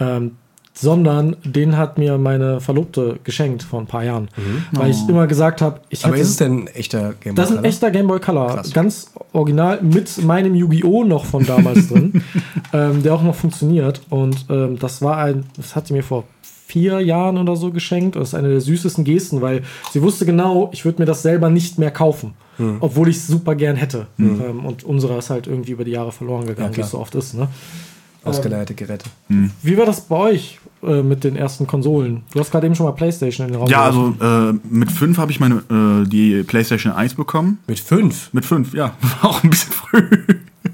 Ähm, sondern den hat mir meine Verlobte geschenkt vor ein paar Jahren. Weil ich immer gesagt habe, ich Aber ist es denn ein echter Game das ist ein echter Game Boy Color. Krass. Ganz original mit meinem Yu-Gi-Oh! noch von damals drin, *laughs* ähm, der auch noch funktioniert. Und ähm, das war ein, das hat sie mir vor vier Jahren oder so geschenkt. Und das ist eine der süßesten Gesten, weil sie wusste genau, ich würde mir das selber nicht mehr kaufen. Hm. Obwohl ich es super gern hätte. Ähm, und unserer ist halt irgendwie über die Jahre verloren gegangen, Ja, wie es so oft ist. Ne? Ausgeleierte Geräte. Wie war das bei euch äh, mit den ersten Konsolen? Du hast gerade eben schon mal PlayStation in den Raum Ja, geworfen. also äh, mit fünf habe ich meine äh, die PlayStation 1 bekommen. Mit fünf? Mit fünf, ja. *laughs* War auch ein bisschen früh.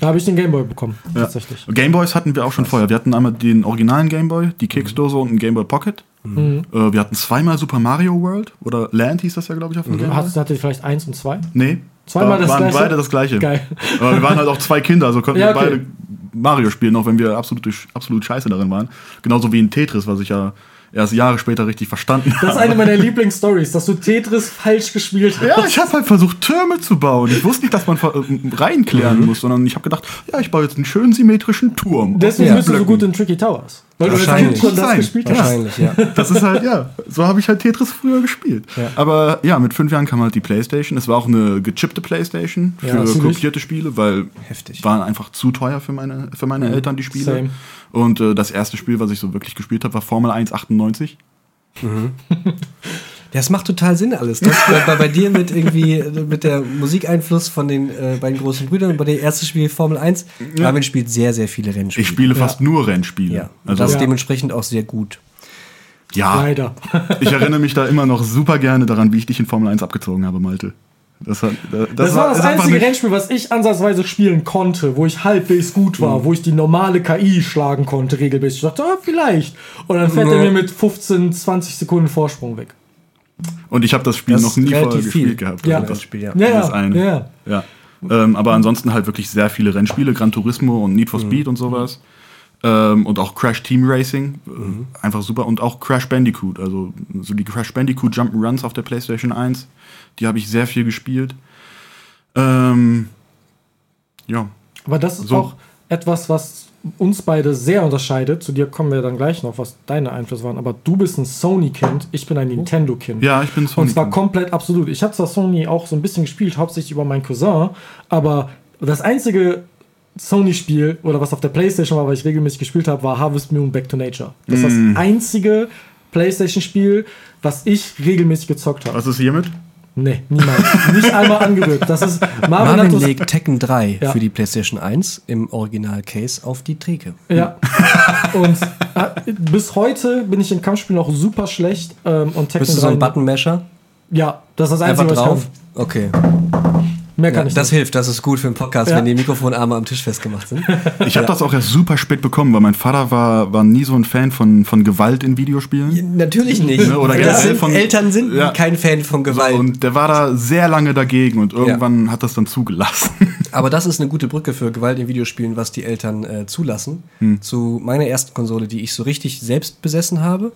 Da habe ich den Game Boy bekommen, Ja. tatsächlich. Gameboys hatten wir auch schon vorher. Wir hatten einmal den originalen Gameboy, die Keksdose und einen Gameboy Pocket. Mhm. Äh, wir hatten zweimal Super Mario World oder Land hieß das ja, glaube ich, auf dem Gameboy. Hat, hattet ihr vielleicht eins und zwei? Nee. Zweimal War- das waren gleiche? beide das gleiche. Geil. Aber wir waren halt auch zwei Kinder, also konnten Ja, wir okay. beide Mario spielen, auch wenn wir absolut, absolut scheiße darin waren. Genauso wie in Tetris, was ich ja erst Jahre später richtig verstanden Das ist habe. eine meiner Lieblingsstories, dass du Tetris falsch gespielt hast. Ja, ich habe halt versucht, Türme zu bauen. Ich wusste nicht, dass man äh, reinklären muss, sondern ich habe gedacht, ja, ich baue jetzt einen schönen symmetrischen Turm. Deswegen bist du so gut in Tricky Towers. Weil du als. Kind schon das gespielt hast. Wahrscheinlich, ja. *laughs* Das ist halt, ja, so habe ich halt Tetris früher gespielt. Ja. Aber ja, mit fünf Jahren kam halt die Playstation. Es war auch eine gechippte Playstation für Ja, kopierte Spiele, weil Heftig. waren einfach zu teuer für meine, für meine Eltern, die Spiele. Same. Und äh, das erste Spiel, was ich so wirklich gespielt habe, war Formel 1 98. *laughs* Das macht total Sinn alles. Das *laughs* bei, bei dir mit irgendwie mit der Musikeinfluss von den äh, beiden großen Brüdern und bei der erste Spiel Formel 1. Marvin spielt sehr, sehr viele Rennspiele. Ich spiele fast nur Rennspiele. ja. Also, das Ja. dementsprechend auch sehr gut. ja, Leider. *laughs* ich erinnere mich da immer noch super gerne daran, wie ich dich in Formel 1 abgezogen habe, Malte. Das, hat, das, Das, war das ist einzige Rennspiel, was ich ansatzweise spielen konnte, wo ich halbwegs gut war, Mhm. wo ich die normale KI schlagen konnte regelmäßig. Ich dachte, ah, vielleicht. Und dann fährt er mir mit 15, 20 Sekunden Vorsprung weg. Und ich habe das Spiel Das noch nie vorher relativ viel. gespielt gehabt. Ja. Also Das Spiel, ja. Ja, eine. ja. Ja. Ähm, aber ansonsten halt wirklich sehr viele Rennspiele, Gran Turismo und Need for Speed und sowas. Ähm, und auch Crash Team Racing. Äh, Einfach super. Und auch Crash Bandicoot. Also so die Crash Bandicoot Jump'n'Runs auf der PlayStation 1. Die habe ich sehr viel gespielt. Ähm, ja. Aber das ist So. auch etwas, was uns beide sehr unterscheidet. Zu dir kommen wir dann gleich noch, was deine Einflüsse waren. Aber du bist ein Sony-Kind, ich bin ein Nintendo-Kind. Ja, ich bin Sony. Und zwar komplett absolut. Ich habe zwar Sony auch so ein bisschen gespielt, hauptsächlich über meinen Cousin, aber das einzige Sony-Spiel oder was auf der Playstation war, was ich regelmäßig gespielt habe, war Harvest Moon Back to Nature. Das ist Mm. das einzige Playstation-Spiel, was ich regelmäßig gezockt habe. Was ist hiermit? Nee, niemals. Nicht einmal angerührt. Das ist Marvin, Marvin legt Tekken 3 Ja. für die PlayStation 1 im Original-Case auf die Theke. Ja. Und äh, bis heute bin ich in Kampfspielen auch super schlecht. Ähm, und Tekken Bist du so ein 3 Button-Masher? Ja, das ist das Einfach Einzige, was drauf? ich Okay. Mehr kann Ja, ich das nicht. hilft, das ist gut für einen Podcast, Ja. wenn die Mikrofonarme am Tisch festgemacht sind. *laughs* Ich habe das auch erst super spät bekommen, weil mein Vater war, war nie so ein Fan von, von Gewalt in Videospielen. Natürlich nicht. Ne, oder generell sind, von- Eltern sind Ja. kein Fan von Gewalt. Und der war da sehr lange dagegen und irgendwann hat das dann zugelassen. *laughs* Aber das ist eine gute Brücke für Gewalt in Videospielen, was die Eltern äh, zulassen. Hm. Zu meiner ersten Konsole, die ich so richtig selbst besessen habe.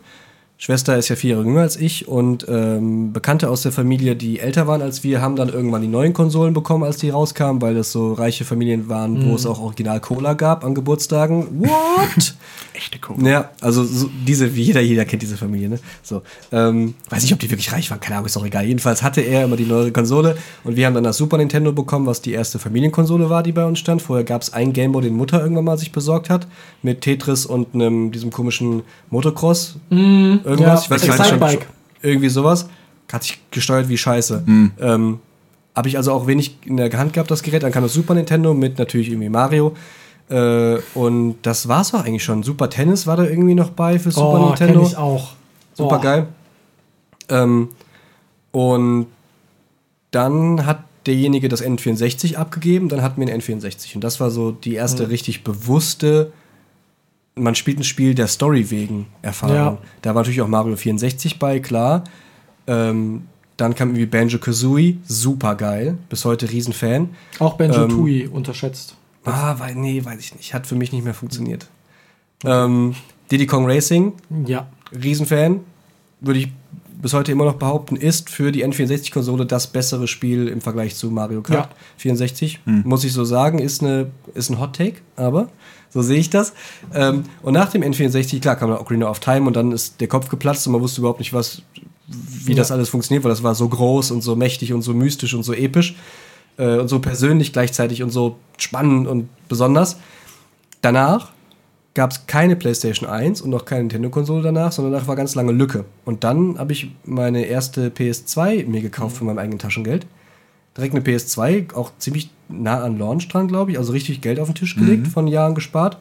Schwester ist ja vier Jahre jünger als ich und ähm, Bekannte aus der Familie, die älter waren als wir, haben dann irgendwann die neuen Konsolen bekommen, als die rauskamen, weil das so reiche Familien waren, wo es auch Original Cola gab an Geburtstagen. What? *laughs* Echte Cola. Ja, also so diese, wie jeder, jeder kennt diese Familie, ne? So. Ähm, weiß nicht, ob die wirklich reich waren, keine Ahnung, ist auch egal. Jedenfalls hatte er immer die neue Konsole und wir haben dann das Super Nintendo bekommen, was die erste Familienkonsole war, die bei uns stand. Vorher gab es einen Gameboy, den Mutter irgendwann mal sich besorgt hat, mit Tetris und einem, diesem komischen Motocross. irgendwas, ja, ich weiß gar nicht, Excitebike. irgendwie sowas. Hat sich gesteuert wie Scheiße. Ähm, habe ich also auch wenig in der Hand gehabt, das Gerät. Dann kam das Super Nintendo mit natürlich irgendwie Mario. Äh, und das war's auch eigentlich schon. Super Tennis war da irgendwie noch bei für Super oh, Nintendo. kenn ich auch. Super Boah. geil. Ähm, und dann hat derjenige das N64 abgegeben, dann hatten wir ein N64. Und das war so die erste Mhm. richtig bewusste, man spielt ein Spiel der Story wegen Erfahrung. Ja. Da war natürlich auch Mario 64 bei, klar. Ähm, dann kam irgendwie Banjo Kazooie, super geil, bis heute Riesenfan. Auch Benjo Ähm, Tui unterschätzt. Ah, weil, nee, weiß ich nicht. Hat für mich nicht mehr funktioniert. Ähm, Diddy Kong Racing, Ja. Riesenfan, würde ich bis heute immer noch behaupten, ist für die N64-Konsole das bessere Spiel im Vergleich zu Mario Kart Ja. 64. Muss ich so sagen, ist, eine, ist ein Hot Take, aber so sehe ich das. Ähm, und nach dem N64, klar, kam dann Ocarina of Time und dann ist der Kopf geplatzt und man wusste überhaupt nicht, was, wie das Ja. alles funktioniert, weil das war so groß und so mächtig und so mystisch und so episch äh, und so persönlich gleichzeitig und so spannend und besonders. Danach gab es keine PlayStation 1 und auch keine Nintendo-Konsole danach, sondern danach war ganz lange Lücke. Und dann habe ich meine erste PS2 mir gekauft von meinem eigenen Taschengeld. Direkt eine PS2, auch ziemlich nah an Launch dran, glaube ich. Also richtig Geld auf den Tisch gelegt, von Jahren gespart.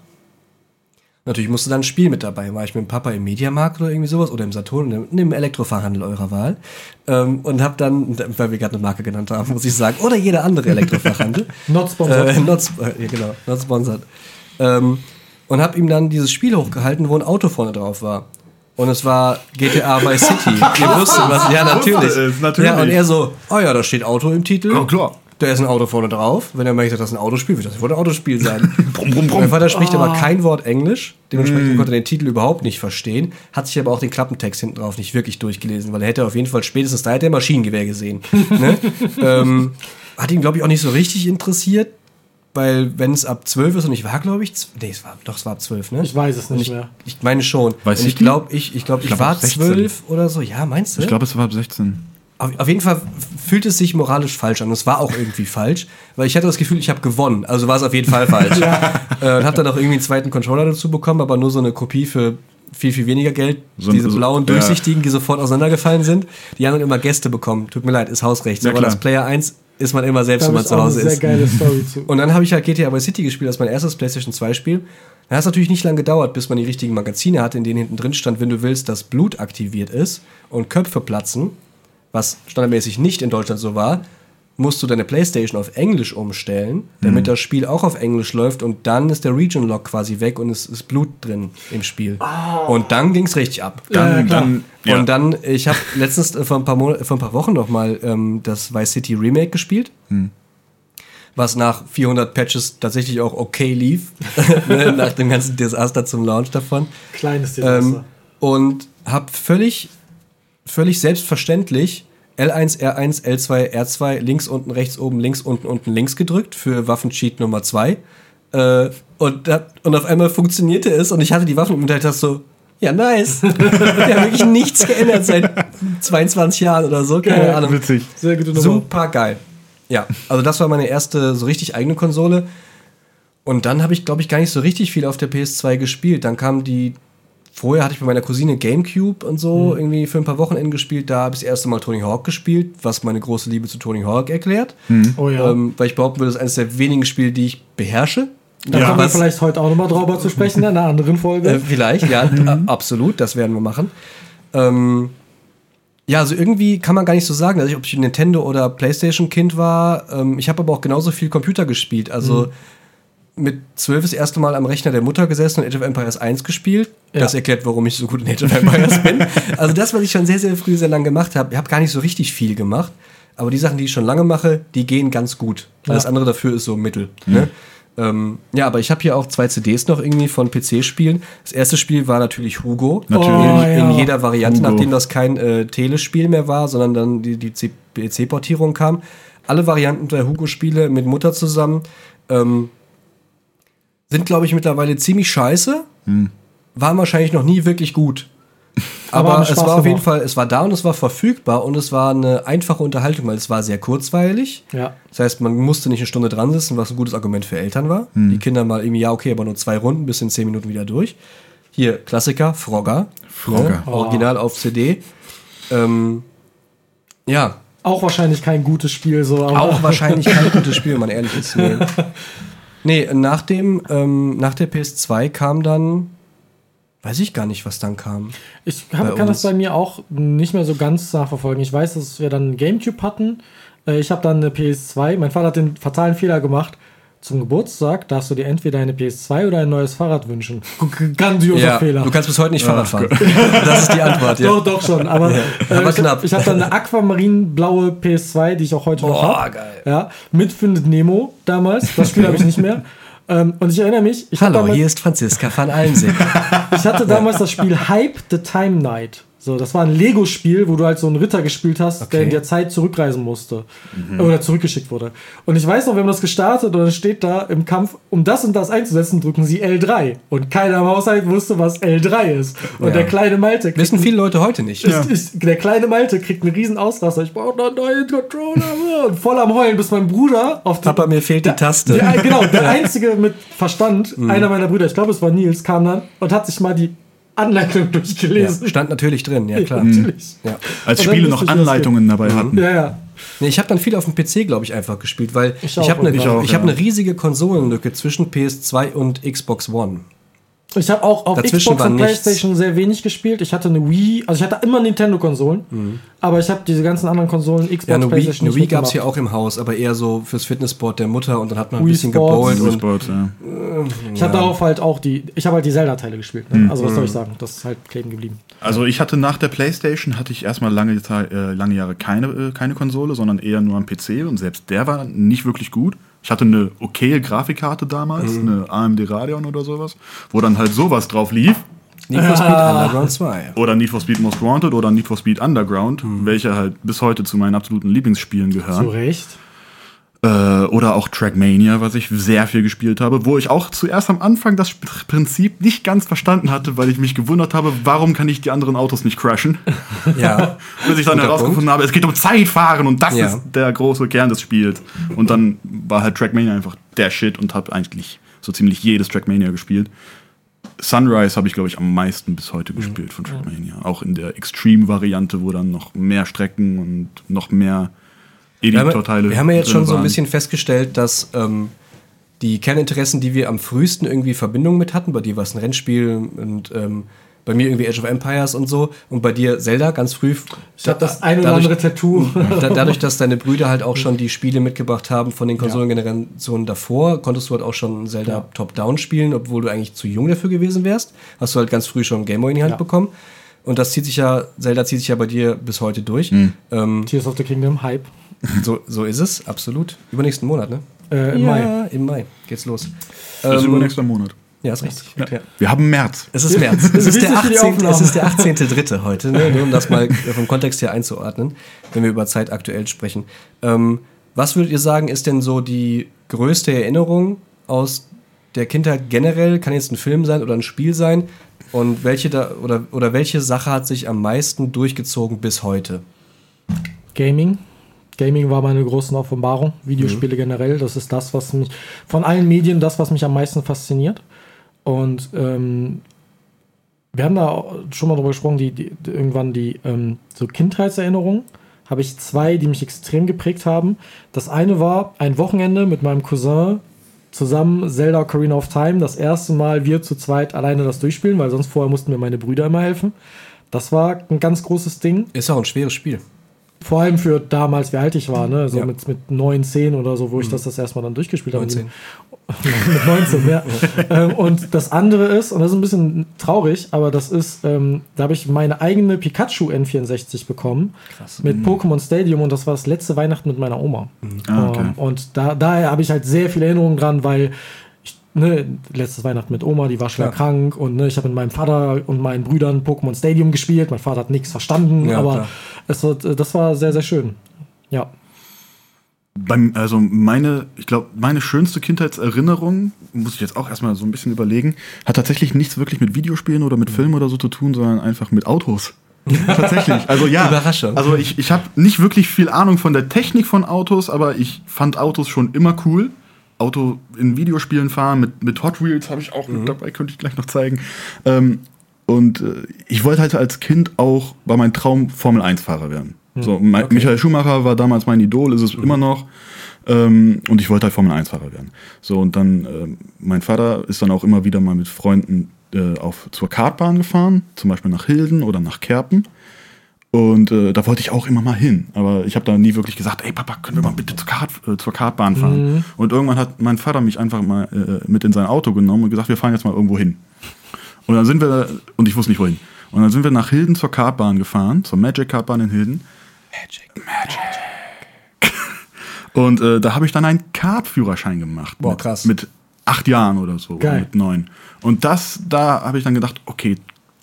Natürlich musste dann ein Spiel mit dabei. War ich mit dem Papa im Mediamarkt oder irgendwie sowas oder im Saturn, dem Elektrofachhandel eurer Wahl. Ähm, und habe dann, weil wir gerade eine Marke genannt haben, muss ich sagen, oder jeder andere Elektrofachhandel. *laughs* Not sponsored. Äh, not, ja, genau, not sponsored. Ähm, und habe ihm dann dieses Spiel hochgehalten, wo ein Auto vorne drauf war. Und es war GTA Vice City. *laughs* Ihr wusstet was? Ja, natürlich. Natürlich. Ja, und er so, oh ja, da steht Auto im Titel. Ja, klar. Da ist ein Auto vorne drauf. Wenn er möchte, dass das ein Autospiel wird, das wird ein Autospiel sein. *laughs* Brumm, brumm, Mein brumm. Vater spricht aber Ah. kein Wort Englisch. Dementsprechend Mm. konnte er den Titel überhaupt nicht verstehen. Hat sich aber auch den Klappentext hinten drauf nicht wirklich durchgelesen, weil er hätte auf jeden Fall spätestens da hätte er Maschinengewehr gesehen. *laughs* ne? ähm, hat ihn, glaube ich, auch nicht so richtig interessiert, weil wenn es ab 12 ist und ich war, glaube ich, nee, es war, doch, es war ab 12, ne? Ich weiß es nicht ich, mehr. ich meine schon. Weiß und ich ich glaube, ich, ich, glaub, ich, glaub, war ab 16. 12 oder so. Ja, meinst du? Ich glaube, es war ab 16. Auf, auf jeden Fall fühlt es sich moralisch falsch an. Und es war auch irgendwie falsch, weil ich hatte das Gefühl, ich habe gewonnen. Also war es auf jeden Fall *laughs* falsch. äh, und habe dann auch irgendwie einen zweiten Controller dazu bekommen, aber nur so eine Kopie für viel, viel weniger Geld. So- Diese so- blauen, ja. durchsichtigen, die sofort auseinandergefallen sind. Die haben dann immer Gäste bekommen. Tut mir leid, ist Hausrecht. Ja, aber klar. das Player 1 ist man immer selbst, Da wenn man zu Hause ist. geile Story zu. Und dann habe ich halt GTA Vice City gespielt, das mein erstes PlayStation 2 Spiel. Da hat es natürlich nicht lange gedauert, bis man die richtigen Magazine hatte, in denen hinten drin stand, wenn du willst, dass Blut aktiviert ist und Köpfe platzen, was standardmäßig nicht in Deutschland so war, musst du deine Playstation auf Englisch umstellen, damit das Spiel auch auf Englisch läuft und dann ist der Region Lock quasi weg und es ist Blut drin im Spiel. Und dann ging es richtig ab. Dann, klar. dann, ja. Und dann, ich habe *laughs* letztens äh, vor ein paar, vor ein paar Wochen noch mal ähm, das Vice City Remake gespielt. Was nach 400 Patches tatsächlich auch okay lief. *laughs* ne, nach dem ganzen Desaster zum Launch davon. Kleines Desaster. Ähm, und habe völlig, völlig selbstverständlich L1, R1, L2, R2, links, unten, rechts, oben, links, unten, unten, links gedrückt für Waffencheat Nummer 2. Äh, und, da- und auf einmal funktionierte es und ich hatte die Waffen im Hinterhalt so, ja, nice. *laughs* Wir haben wirklich nichts geändert seit 22 Jahren oder so, keine Geil, Ahnung. witzig. Sehr gute Nummer. Super geil. Ja, also das war meine erste so richtig eigene Konsole. Und dann habe ich, glaube ich, gar nicht so richtig viel auf der PS2 gespielt. Dann kam die. Vorher hatte ich bei meiner Cousine Gamecube und so irgendwie für ein paar Wochenenden gespielt. Da habe ich das erste Mal Tony Hawk gespielt, was meine große Liebe zu Tony Hawk erklärt. Oh ja. Ähm, weil ich behaupten würde, das ist eines der wenigen Spiele, die ich beherrsche. da ja, kommen wir vielleicht heute auch nochmal drüber zu sprechen, in einer anderen Folge. Äh, vielleicht, ja, *laughs* a- absolut, das werden wir machen. Ähm, ja, also irgendwie kann man gar nicht so sagen, dass ich, ob ich ein Nintendo- oder Playstation-Kind war. Ähm, ich habe aber auch genauso viel Computer gespielt. Also mit zwölf das erste Mal am Rechner der Mutter gesessen und Age of Empires 1 gespielt. Ja. Das erklärt, warum ich so gut in Age of Empires bin. *laughs* Also das, was ich schon sehr, sehr früh, sehr lange gemacht habe. Ich habe gar nicht so richtig viel gemacht. Aber die Sachen, die ich schon lange mache, die gehen ganz gut. Alles Ja. andere dafür ist so Mittel. Ne? Ähm, ja, aber ich habe hier auch zwei CDs noch irgendwie von PC-Spielen. Das erste Spiel war natürlich Hugo. Natürlich. In, Oh, in ja. jeder Variante, Hugo. nachdem das kein äh, Telespiel mehr war, sondern dann die, die PC-Portierung kam. Alle Varianten der Hugo-Spiele mit Mutter zusammen ähm, sind, glaube ich, mittlerweile ziemlich scheiße. Waren wahrscheinlich noch nie wirklich gut. *laughs* Aber Aber es war auf jeden. Fall, es war da und es war verfügbar und es war eine einfache Unterhaltung, weil es war sehr kurzweilig. Ja. Das heißt, man musste nicht eine Stunde dran sitzen, was ein gutes Argument für Eltern war. Die Kinder mal irgendwie, ja, okay, aber nur zwei Runden, bis in zehn Minuten wieder durch. Hier, Klassiker, Frogger. Frogger. Ne? Original auf CD. Ähm, ja, Auch wahrscheinlich kein gutes Spiel, so. Aber auch wahrscheinlich kein gutes Spiel, wenn man ehrlich ist. *laughs* Nee, nee nach, dem, ähm, nach der PS2 kam dann, weiß ich gar nicht, was dann kam. Ich hab, kann uns. das bei mir auch nicht mehr so ganz nachverfolgen. Ich weiß, dass wir dann Gamecube hatten. Äh, Ich habe dann eine PS2. Mein Vater hat den fatalen Fehler gemacht. Zum Geburtstag darfst du dir entweder eine PS2 oder ein neues Fahrrad wünschen. *laughs* Grandioser Fehler. du kannst bis heute nicht Fahrrad fahren. Das ist die Antwort, *laughs* ja. Doch, doch schon. Aber, äh, Aber ich, knapp. ich habe dann eine aquamarinblaue PS2, die ich auch heute noch habe. geil. Ja, mit Findet Nemo damals. Das Spiel habe ich nicht mehr. *laughs* Ähm, und ich erinnere mich, ich, Hallo, damals, hier ist Franziska van Almsee. ich hatte damals das Spiel Hype the Time Night. So, das war ein Lego-Spiel, wo du halt so einen Ritter gespielt hast, der Okay. in der Zeit zurückreisen musste. Oder zurückgeschickt wurde. Und ich weiß noch, wir haben das gestartet und dann steht da im Kampf, um das und das einzusetzen, drücken sie L3. Und keiner im Haushalt wusste, was L3 ist. Und Ja. der kleine Malte kriegt Wissen viele Leute heute nicht. ist, ist, der kleine Malte kriegt einen riesen Ausraster. Ich brauche noch einen neuen Controller. Und voll am Heulen, bis mein Bruder auf die, Papa, mir fehlt die Taste. der, genau, der *laughs* einzige mit Verstand, Mhm. einer meiner Brüder, ich glaube es war Nils, kam dann und hat sich mal die Anleitung Ja, durchgelesen. stand natürlich drin, *laughs* ja klar. Natürlich. Ja. Als dann Spiele noch Anleitungen dabei hatten. Ja, ja. Nee, ich habe dann viel auf dem PC, glaube ich, einfach gespielt, weil Ich ich, habe eine, ich hab eine riesige Konsolenlücke zwischen PS2 und Xbox One. Ich habe auch auf Dazwischen Xbox und nichts. Playstation sehr wenig gespielt. Ich hatte eine Wii, also ich hatte immer Nintendo-Konsolen, aber ich habe diese ganzen anderen Konsolen, Xbox, Mhm. Ja, eine Wii, Playstation eine Wii gab es ja auch im Haus, aber eher so fürs Fitnessboard der Mutter und dann hat man ein Wii bisschen Sports. gebowlt. Wii ja. Ich habe darauf halt auch die, ich habe halt die Zelda-Teile gespielt. Ne? Also was soll ich sagen, das ist halt kleben geblieben. Also ich hatte nach der Playstation hatte ich erstmal lange, äh, lange Jahre keine, äh, keine Konsole, sondern eher nur am PC und selbst der war nicht wirklich gut. Ich hatte eine okaye Grafikkarte damals, eine AMD Radeon oder sowas, wo dann halt sowas drauf lief. Need for Speed Underground 2. Oder Need for Speed Most Wanted oder Need for Speed Underground, welche halt bis heute zu meinen absoluten Lieblingsspielen gehören. Zu Recht. Äh, oder auch Trackmania, was ich sehr viel gespielt habe, wo ich auch zuerst am Anfang das Prinzip nicht ganz verstanden hatte, weil ich mich gewundert habe, warum kann ich die anderen Autos nicht crashen? *laughs* Ja. *laughs* Bis ich dann herausgefunden habe, es geht um Zeitfahren und das Ja. ist der große Kern des Spiels. Und dann war halt Trackmania einfach der Shit und habe eigentlich so ziemlich jedes Trackmania gespielt. Sunrise habe ich, glaube ich, am meisten bis heute gespielt von Trackmania. Auch in der Extreme-Variante, wo dann noch mehr Strecken und noch mehr Editorteile wir haben ja jetzt schon so ein waren. bisschen festgestellt, dass ähm, die Kerninteressen, die wir am frühesten irgendwie Verbindung mit hatten, bei dir war es ein Rennspiel und ähm, bei mir irgendwie Age of Empires und so und bei dir Zelda ganz früh. Ich habe das ein oder andere Tattoo. *laughs* Da, dadurch, dass deine Brüder halt auch schon die Spiele mitgebracht haben von den Konsolengenerationen davor, konntest du halt auch schon Zelda Top-Down spielen, obwohl du eigentlich zu jung dafür gewesen wärst. Hast du halt ganz früh schon Game Boy in die Hand Ja. bekommen. Und das zieht sich ja, Zelda zieht sich ja bei dir bis heute durch. Ähm, Tears of the Kingdom, Hype. So, so ist es, absolut. Übernächsten Monat, ne? Äh, Im ja, Mai. im Mai geht's los. Das ist Ähm, übernächster Monat. ja, ist richtig. Ja. Wir haben März. Es ist März. *laughs* Es ist, der für die 18. Aufnahme. es ist der 18.3. heute, ne? nur um das mal vom Kontext her einzuordnen, wenn wir über Zeit aktuell sprechen. Ähm, was würdet ihr sagen, ist denn so die größte Erinnerung aus der Kindheit generell? Kann jetzt ein Film sein oder ein Spiel sein? Und welche da oder, oder welche Sache hat sich am meisten durchgezogen bis heute? Gaming. Gaming war meine große Offenbarung. Videospiele Mhm. generell, das ist das, was mich von allen Medien das, was mich am meisten fasziniert. Und ähm, wir haben da schon mal drüber gesprochen, die, die, die irgendwann die ähm, so Kindheitserinnerungen. Habe ich zwei, die mich extrem geprägt haben. Das eine war ein Wochenende mit meinem Cousin zusammen Zelda Ocarina of Time. Das erste Mal wir zu zweit alleine das durchspielen, weil sonst vorher mussten mir meine Brüder immer helfen. Das war ein ganz großes Ding. Ist auch ein schweres Spiel. Vor allem für damals, wie alt ich war, ne? So Ja. mit, mit 9, 10 oder so, wo ich das das erstmal dann durchgespielt habe. 19. *laughs* mit 19, ja. ähm, und das andere ist, und das ist ein bisschen traurig, aber das ist, ähm, da habe ich meine eigene Pikachu N64 bekommen. Krass. Mit Pokémon Stadium und das war das letzte Weihnachten mit meiner Oma. Ah, okay. Ähm, und da, daher habe ich halt sehr viele Erinnerungen dran, weil ne, letztes Weihnachten mit Oma, die war schwer Klar. krank und ne, ich habe mit meinem Vater und meinen Brüdern Pokémon Stadium gespielt. Mein Vater hat nichts verstanden, Ja, aber klar. es wird, äh, das war sehr, sehr schön. Ja. Beim, also meine, ich glaube, meine schönste Kindheitserinnerung, muss ich jetzt auch erstmal so ein bisschen überlegen, hat tatsächlich nichts wirklich mit Videospielen oder mit Filmen oder so zu tun, sondern einfach mit Autos. *laughs* tatsächlich. Also ja. Überraschung. Also ich, ich habe nicht wirklich viel Ahnung von der Technik von Autos, aber ich fand Autos schon immer cool. Auto in Videospielen fahren, mit, mit Hot Wheels habe ich auch mit dabei, könnte ich gleich noch zeigen. Ähm, und äh, ich wollte halt als Kind auch, war mein Traum, Formel-1-Fahrer werden. So, mein, Michael Schumacher war damals mein Idol, ist es immer noch. Ähm, und ich wollte halt Formel-1-Fahrer werden. So, und dann, ähm, mein Vater ist dann auch immer wieder mal mit Freunden äh, auf, zur Kartbahn gefahren, zum Beispiel nach Hilden oder nach Kerpen. Und äh, da wollte ich auch immer mal hin. Aber ich habe da nie wirklich gesagt, ey Papa, können wir mal bitte zur, Kart, äh, zur Kartbahn fahren? Und irgendwann hat mein Vater mich einfach mal äh, mit in sein Auto genommen und gesagt, wir fahren jetzt mal irgendwo hin. Und dann sind wir, und ich wusste nicht wohin. Und dann sind wir nach Hilden zur Kartbahn gefahren, zur Magic Kartbahn in Hilden. Magic. Und äh, da habe ich dann einen Kartführerschein gemacht. Boah, mit, krass. Mit acht Jahren oder so. Geil. Mit neun. Und das, da habe ich dann gedacht, okay,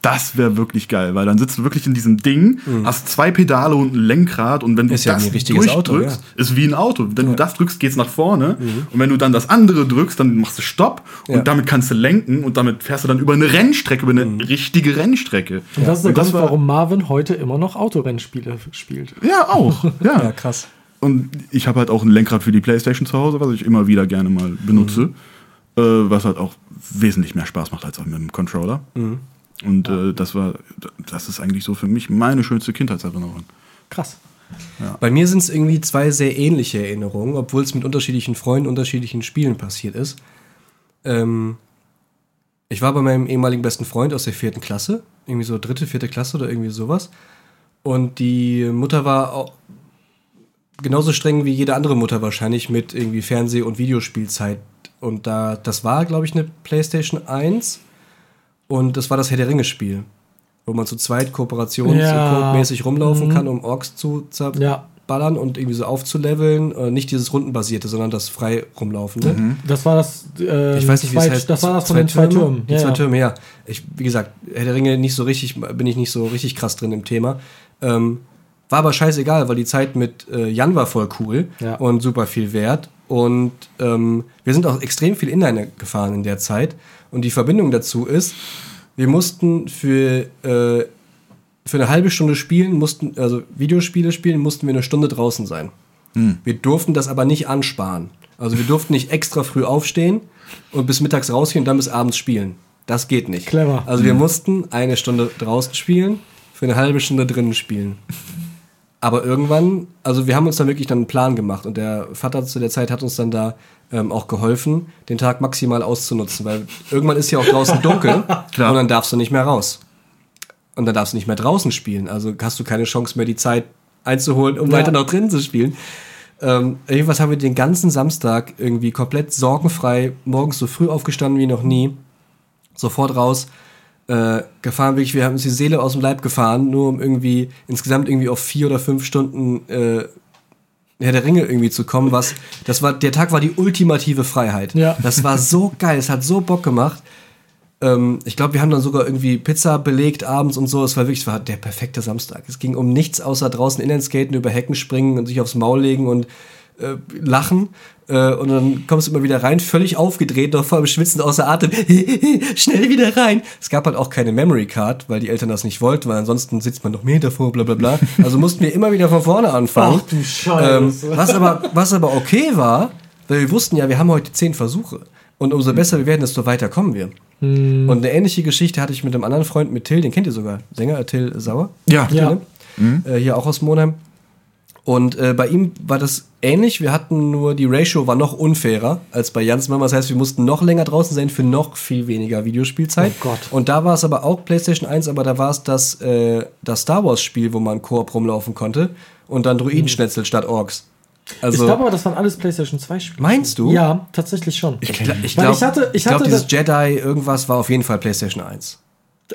das wäre wirklich geil, weil dann sitzt du wirklich in diesem Ding, hast zwei Pedale und ein Lenkrad und wenn du Mhm. Ist ja das ein richtiges Auto, durchdrückst, ist wie ein Auto. Wenn du das drückst, geht's nach vorne und wenn du dann das andere drückst, dann machst du Stopp und Mhm. Ja. damit kannst du lenken und damit fährst du dann über eine Rennstrecke, über eine richtige Rennstrecke. Und das ist der Und das Grund, war- warum Marvin heute immer noch Autorennspiele spielt. Ja, auch. *laughs* Ja. Ja, krass. Und ich habe halt auch ein Lenkrad für die Playstation zu Hause, was ich immer wieder gerne mal benutze. Äh, was halt auch wesentlich mehr Spaß macht als auch mit dem Controller. Und äh, das war, das ist eigentlich so für mich meine schönste Kindheitserinnerung. Krass. Bei mir sind es irgendwie zwei sehr ähnliche Erinnerungen, obwohl es mit unterschiedlichen Freunden, unterschiedlichen Spielen passiert ist. Ähm, ich war bei meinem ehemaligen besten Freund aus der vierten Klasse, irgendwie so dritte, vierte Klasse oder irgendwie sowas. Und die Mutter war auch genauso streng wie jede andere Mutter wahrscheinlich mit irgendwie Fernseh- und Videospielzeit. Und da, das war, glaube ich, eine PlayStation 1 und das war das Herr der Ringe-Spiel, wo man zu zweit kooperations- Ja. und mäßig rumlaufen kann, um Orks zu zerballern Ja. und irgendwie so aufzuleveln. Äh, nicht dieses rundenbasierte, sondern das frei rumlaufende. Das war das. äh, Ich weiß nicht, wie zwei, es heißt. Das war das von den zwei Türmen. Die Ja, zwei. Türme, ja. Ich, wie gesagt, Herr der Ringe nicht so richtig, bin ich nicht so richtig krass drin im Thema. Ähm, war aber scheißegal, weil die Zeit mit äh, Jan war voll cool Ja. und super viel wert. Und ähm, wir sind auch extrem viel Inline gefahren in der Zeit. Und die Verbindung dazu ist, wir mussten für, äh, für eine halbe Stunde spielen, mussten, also Videospiele spielen, mussten wir eine Stunde draußen sein. Wir durften das aber nicht ansparen. Also wir durften nicht extra früh aufstehen und bis mittags rausgehen und dann bis abends spielen. Das geht nicht. Clever. Also wir mussten eine Stunde draußen spielen, für eine halbe Stunde drinnen spielen. Aber irgendwann, also wir haben uns dann wirklich dann einen Plan gemacht und der Vater zu der Zeit hat uns dann da ähm, auch geholfen, den Tag maximal auszunutzen, weil irgendwann ist ja auch draußen dunkel *laughs* und dann darfst du nicht mehr raus. Und dann darfst du nicht mehr draußen spielen. Also hast du keine Chance mehr, die Zeit einzuholen, um Ja. weiter noch drinnen zu spielen. Ähm, jedenfalls haben wir den ganzen Samstag irgendwie komplett sorgenfrei, morgens so früh aufgestanden wie noch nie, sofort raus, äh, gefahren, wirklich, wir haben uns die Seele aus dem Leib gefahren, nur um irgendwie insgesamt irgendwie auf vier oder fünf Stunden äh, Herr der Ringe irgendwie zu kommen, was, das war, der Tag war die ultimative Freiheit. Ja. Das war so geil, es hat so Bock gemacht. Ähm, ich glaube, wir haben dann sogar irgendwie Pizza belegt abends und so. Es war wirklich, es war der perfekte Samstag. Es ging um nichts außer draußen Inlineskaten, über Hecken springen und sich aufs Maul legen und äh, lachen. Äh, und dann kommst du immer wieder rein, völlig aufgedreht, noch voll im Schwitzen außer Atem. *laughs* Schnell wieder rein. Es gab halt auch keine Memory Card, weil die Eltern das nicht wollten, weil ansonsten sitzt man noch mehr davor, bla bla bla. Also mussten wir immer wieder von vorne anfangen. Ach du Scheiße. Ähm, was, aber, was aber okay war, weil wir wussten ja, wir haben heute zehn Versuche. Und umso besser wir werden, desto weiter kommen wir. Und eine ähnliche Geschichte hatte ich mit einem anderen Freund, mit Till, den kennt ihr sogar, Sänger Till Sauer. Ja. Ja. Äh, hier auch aus Monheim. Und äh, bei ihm war das ähnlich. Wir hatten nur, die Ratio war noch unfairer als bei Jans Mama. Das heißt, wir mussten noch länger draußen sein für noch viel weniger Videospielzeit. Oh Gott. Und da war es aber auch PlayStation 1, aber da war es das, äh, das Star Wars Spiel, wo man Koop rumlaufen konnte und dann Druidenschnetzel statt Orks. Also, ich glaube aber, das waren alles PlayStation 2 Spiele. meinst du? Ja, tatsächlich schon. Ich, ich Weil glaube, ich hatte- ich glaub, hatte dieses Jedi irgendwas war auf jeden Fall PlayStation 1.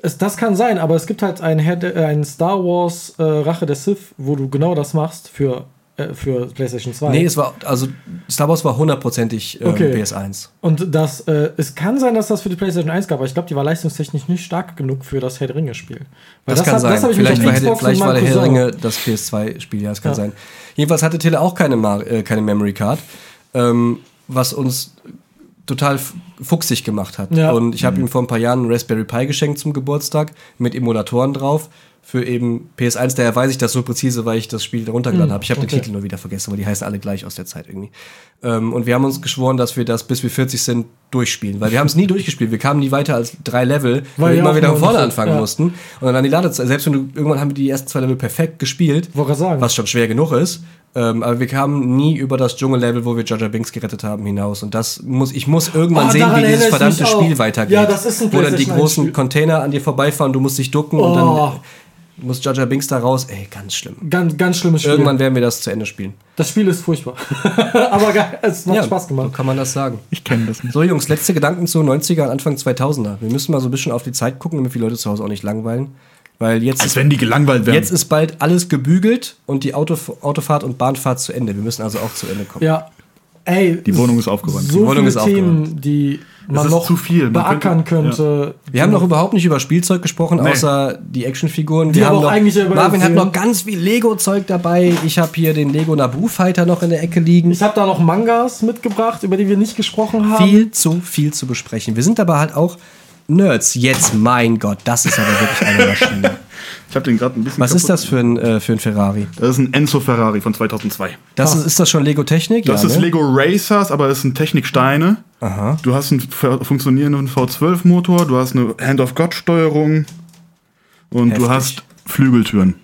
Es, das kann sein, aber es gibt halt ein, der- äh, ein Star Wars äh, Rache der Sith, wo du genau das machst für äh, für PlayStation 2. Nee, es war, also Star Wars war hundertprozentig ähm, Okay. PS1. Und das, äh, es kann sein, dass das für die PlayStation 1 gab, aber ich glaube, die war leistungstechnisch nicht stark genug für das Herr der Ringe-Spiel. Weil Das, kann hab- sein. mich vielleicht war, Xbox vielleicht war der Herr der Ringe das PS2-Spiel, ja, das kann Ja. sein. Jedenfalls hatte Tele auch keine, Mar äh, keine Memory Card, ähm, was uns total fuchsig gemacht hat. Ja. Und ich habe ihm vor ein paar Jahren einen Raspberry Pi geschenkt zum Geburtstag mit Emulatoren drauf für eben PS1. Daher weiß ich das so präzise, weil ich das Spiel runtergeladen habe. Ich habe okay. den Titel nur wieder vergessen, weil die heißen alle gleich aus der Zeit irgendwie. Ähm, und wir haben uns geschworen, dass wir das, bis wir 40 sind, durchspielen. Weil wir haben es nie durchgespielt. Wir kamen nie weiter als drei Level, weil wir immer wieder von vorne anfangen ja. mussten. Und dann die Ladezeit. Selbst wenn du, irgendwann haben wir die ersten zwei Level perfekt gespielt. Was schon schwer genug ist. Ähm, aber wir kamen nie über das Dschungellevel, wo wir Jar Binks gerettet haben, hinaus. Und das muss, ich muss irgendwann Oh, sehen, wie dieses verdammte. Spiel weitergeht. Ja, das ist ein Wo dann die großen 1 Spiel. Container an dir vorbeifahren, du musst dich ducken und Oh. dann muss Jar Jar Binks da raus. Ey, ganz schlimm. Ganz, ganz schlimmes Spiel. Irgendwann werden wir das zu Ende spielen. Das Spiel ist furchtbar. *laughs* aber geil, es macht Spaß so gemacht. kann man das sagen. Ich kenne das nicht. So, Jungs, letzte Gedanken zu 90er und Anfang 2000er. Wir müssen mal so ein bisschen auf die Zeit gucken, damit die Leute zu Hause auch nicht langweilen. Weil jetzt, Als ist, wenn die gelangweilt wären. jetzt ist bald alles gebügelt und die Autof Autofahrt und Bahnfahrt zu Ende. Wir müssen also auch zu Ende kommen. Ja. Ey, Die Wohnung ist aufgeräumt. so Die Wohnung viele ist Themen, die man ist noch zu viel. Man beackern könnte- könnte. Wir haben noch überhaupt nicht über Spielzeug gesprochen, Nee. außer die Actionfiguren. Die Wir haben auch noch, eigentlich über- Marvin hat noch ganz viel Lego-Zeug dabei. Ich habe hier den Lego Naboo Fighter noch in der Ecke liegen. Ich habe da noch Mangas mitgebracht, über die wir nicht gesprochen haben. Viel zu viel zu besprechen. Wir sind aber halt auch Nerds. Jetzt, mein Gott, das ist aber wirklich eine Maschine. *laughs* Ich habe den gerade ein bisschen. Was ist das für ein, äh, für ein Ferrari? Das ist ein Enzo Ferrari von 2002. Das ist, ist das schon Lego Technik? Das ja, ist ne? Lego Racers, aber es sind Techniksteine. Aha. Du hast einen funktionierenden V12-Motor, du hast eine Hand-of-God-Steuerung und Heftig. du hast Flügeltüren.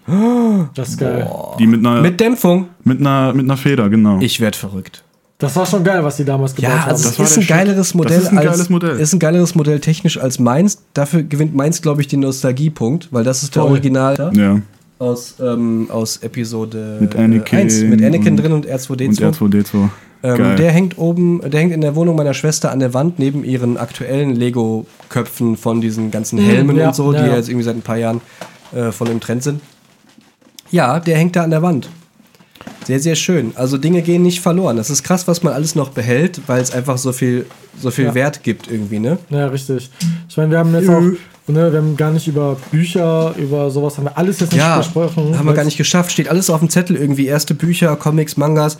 Das ist geil. Die mit einer, Mit mit, Dämpfung. einer, mit einer Feder, genau. Ich werd verrückt. Das war schon geil, was die damals gebaut Ja, haben. also Das ist ein Shit. geiles Das Modell. ist ein als, geiles Modell. Ist ein geileres Modell technisch als meins. Dafür gewinnt meins, glaube ich, den Nostalgiepunkt, weil das ist der Voll. Original ja. aus, ähm, aus Episode Mit Anakin 1 mit Anakin und- drin und R2D2. Und R2D2. Ähm, Geil. der hängt oben, der hängt in der Wohnung meiner Schwester an der Wand neben ihren aktuellen Lego-Köpfen von diesen ganzen Helmen ja, und so, ja, die ja. jetzt irgendwie seit ein paar Jahren äh, von im Trend sind. Ja, der hängt da an der Wand. Sehr, sehr schön. Also Dinge gehen nicht verloren. Das ist krass, was man alles noch behält, weil es einfach so viel, so viel Ja. Wert gibt irgendwie, ne? Ja, richtig. Ich meine, wir haben jetzt auch, ne, wir haben gar nicht über Bücher, über sowas haben wir alles jetzt nicht Ja, besprochen. haben wir gar nicht geschafft. Steht alles auf dem Zettel irgendwie. Erste Bücher, Comics, Mangas.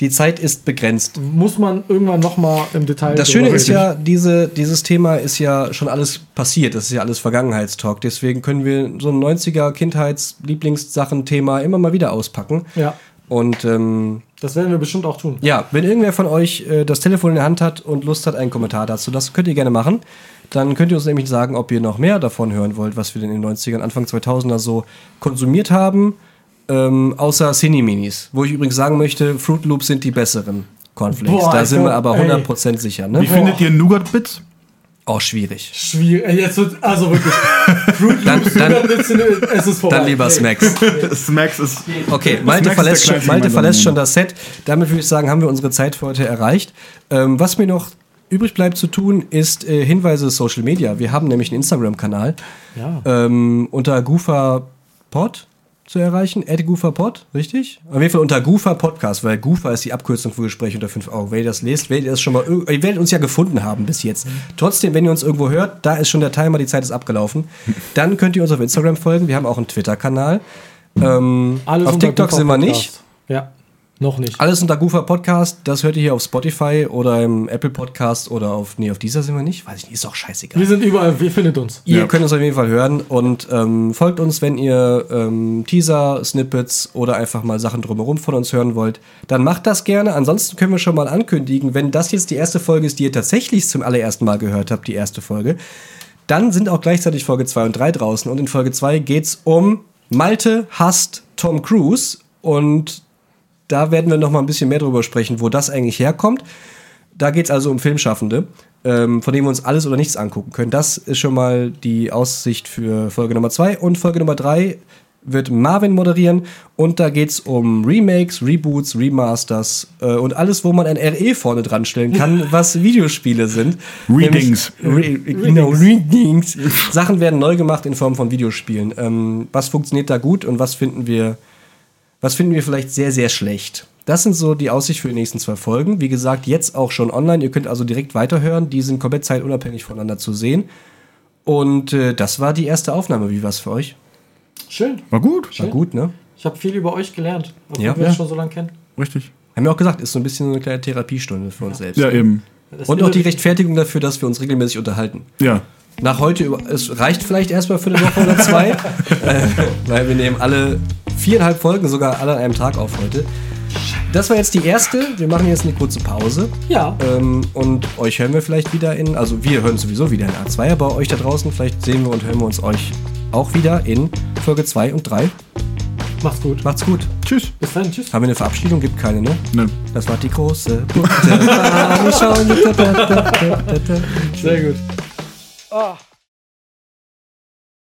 Die Zeit ist begrenzt. Muss man irgendwann nochmal im Detail Das Schöne ist ja, diese, dieses Thema ist ja schon alles passiert. Das ist ja alles Vergangenheitstalk. Deswegen können wir so ein 90er Kindheits-Lieblingssachen-Thema immer mal wieder auspacken. Ja, Und ähm, das werden wir bestimmt auch tun. ja, wenn irgendwer von euch äh, das Telefon in der Hand hat und Lust hat, einen Kommentar dazu, das könnt ihr gerne machen. Dann könnt ihr uns nämlich sagen, ob ihr noch mehr davon hören wollt, was wir denn in den 90ern, Anfang 2000er so konsumiert haben. Ähm, außer Cineminis, wo ich übrigens sagen möchte, Fruit Loops sind die besseren Cornflakes. Boah, da sind wir aber ey. 100% sicher. Ne? Wie findet ihr Nougat-Bits? Auch schwierig. Schwierig. Ey, Jetzt wird, also wirklich. *laughs* Fruit Dann- Loops, dann- Nougat-Bits, es ist vorbei. Dann lieber Ey. Smacks. *laughs* Smacks ist. Okay, Malte Smacks verlässt, schon, Malte verlässt schon das Set. Damit würde ich sagen, haben wir unsere Zeit für heute erreicht. Ähm, was mir noch übrig bleibt zu tun, ist äh, Hinweise Social Media. Wir haben nämlich einen Instagram-Kanal Ja. ähm, unter GooferPod zu erreichen. At GooferPod, richtig? Auf jeden Fall unter Goofer Podcast, weil Goofer ist die Abkürzung für Gespräche unter 5 Euro. Wenn ihr das lest, werdet ihr das schon mal, ihr werdet uns ja gefunden haben bis jetzt. Trotzdem, wenn ihr uns irgendwo hört, da ist schon der Timer, die Zeit ist abgelaufen. *laughs* Dann könnt ihr uns auf Instagram folgen. Wir haben auch einen Twitter-Kanal. Ähm, auf TikTok sind wir nicht. Ja, noch nicht. Alles unter Goofer Podcast. Das hört ihr hier auf Spotify oder im Apple Podcast oder auf, nee, auf dieser sind wir nicht. Weiß ich nicht, ist auch scheißegal. Wir sind überall, ihr findet uns. Ihr Ja. könnt uns auf jeden Fall hören und ähm, folgt uns, wenn ihr ähm, Teaser, Snippets oder einfach mal Sachen drumherum von uns hören wollt. Dann macht das gerne. Ansonsten können wir schon mal ankündigen, wenn das jetzt die erste Folge ist, die ihr tatsächlich zum allerersten Mal gehört habt, die erste Folge, dann sind auch gleichzeitig Folge 2 und 3 draußen. Und in Folge 2 geht's um Malte hasst Tom Cruise und da werden wir noch mal ein bisschen mehr drüber sprechen, wo das eigentlich herkommt. Da geht es also um Filmschaffende, ähm, von denen wir uns alles oder nichts angucken können. Das ist schon mal die Aussicht für Folge Nummer 2. Und Folge Nummer 3 wird Marvin moderieren. Und da geht es um Remakes, Reboots, Remasters äh, und alles, wo man ein RE vorne dran stellen kann, *laughs* was Videospiele sind. Readings. Nämlich- Re genau, Readings. Sachen werden neu gemacht in Form von Videospielen. Ähm, was funktioniert da gut und was finden wir Was finden wir vielleicht sehr, sehr schlecht? Das sind so die Aussicht für die nächsten zwei Folgen. Wie gesagt, jetzt auch schon online. Ihr könnt also direkt weiterhören. Die sind komplett zeitunabhängig voneinander zu sehen. Und äh, das war die erste Aufnahme. Wie war es für euch? Schön. War gut. War gut, ne? Ich habe viel über euch gelernt, obwohl Ja. wir Ja. schon so lange kennen. Richtig. Haben wir auch gesagt, ist so ein bisschen so eine kleine Therapiestunde für uns selbst. Ja, eben. Das Und auch die Rechtfertigung dafür, dass wir uns regelmäßig unterhalten. Ja. Nach heute, über- es reicht vielleicht erstmal für eine Woche oder zwei, *laughs* äh, weil wir nehmen alle viereinhalb Folgen sogar alle an einem Tag auf heute. Das war jetzt die erste. Wir machen jetzt eine kurze Pause. Ja. Ähm, und euch hören wir vielleicht wieder in, also wir hören sowieso wieder in A2, aber euch da draußen, vielleicht sehen wir und hören wir uns euch auch wieder in Folge 2 und 3. Macht's gut. Macht's gut. Tschüss. Bis dann. Tschüss. Haben wir eine Verabschiedung? Gibt keine, ne? Ne. Das war die große *laughs* Sehr gut. Ah.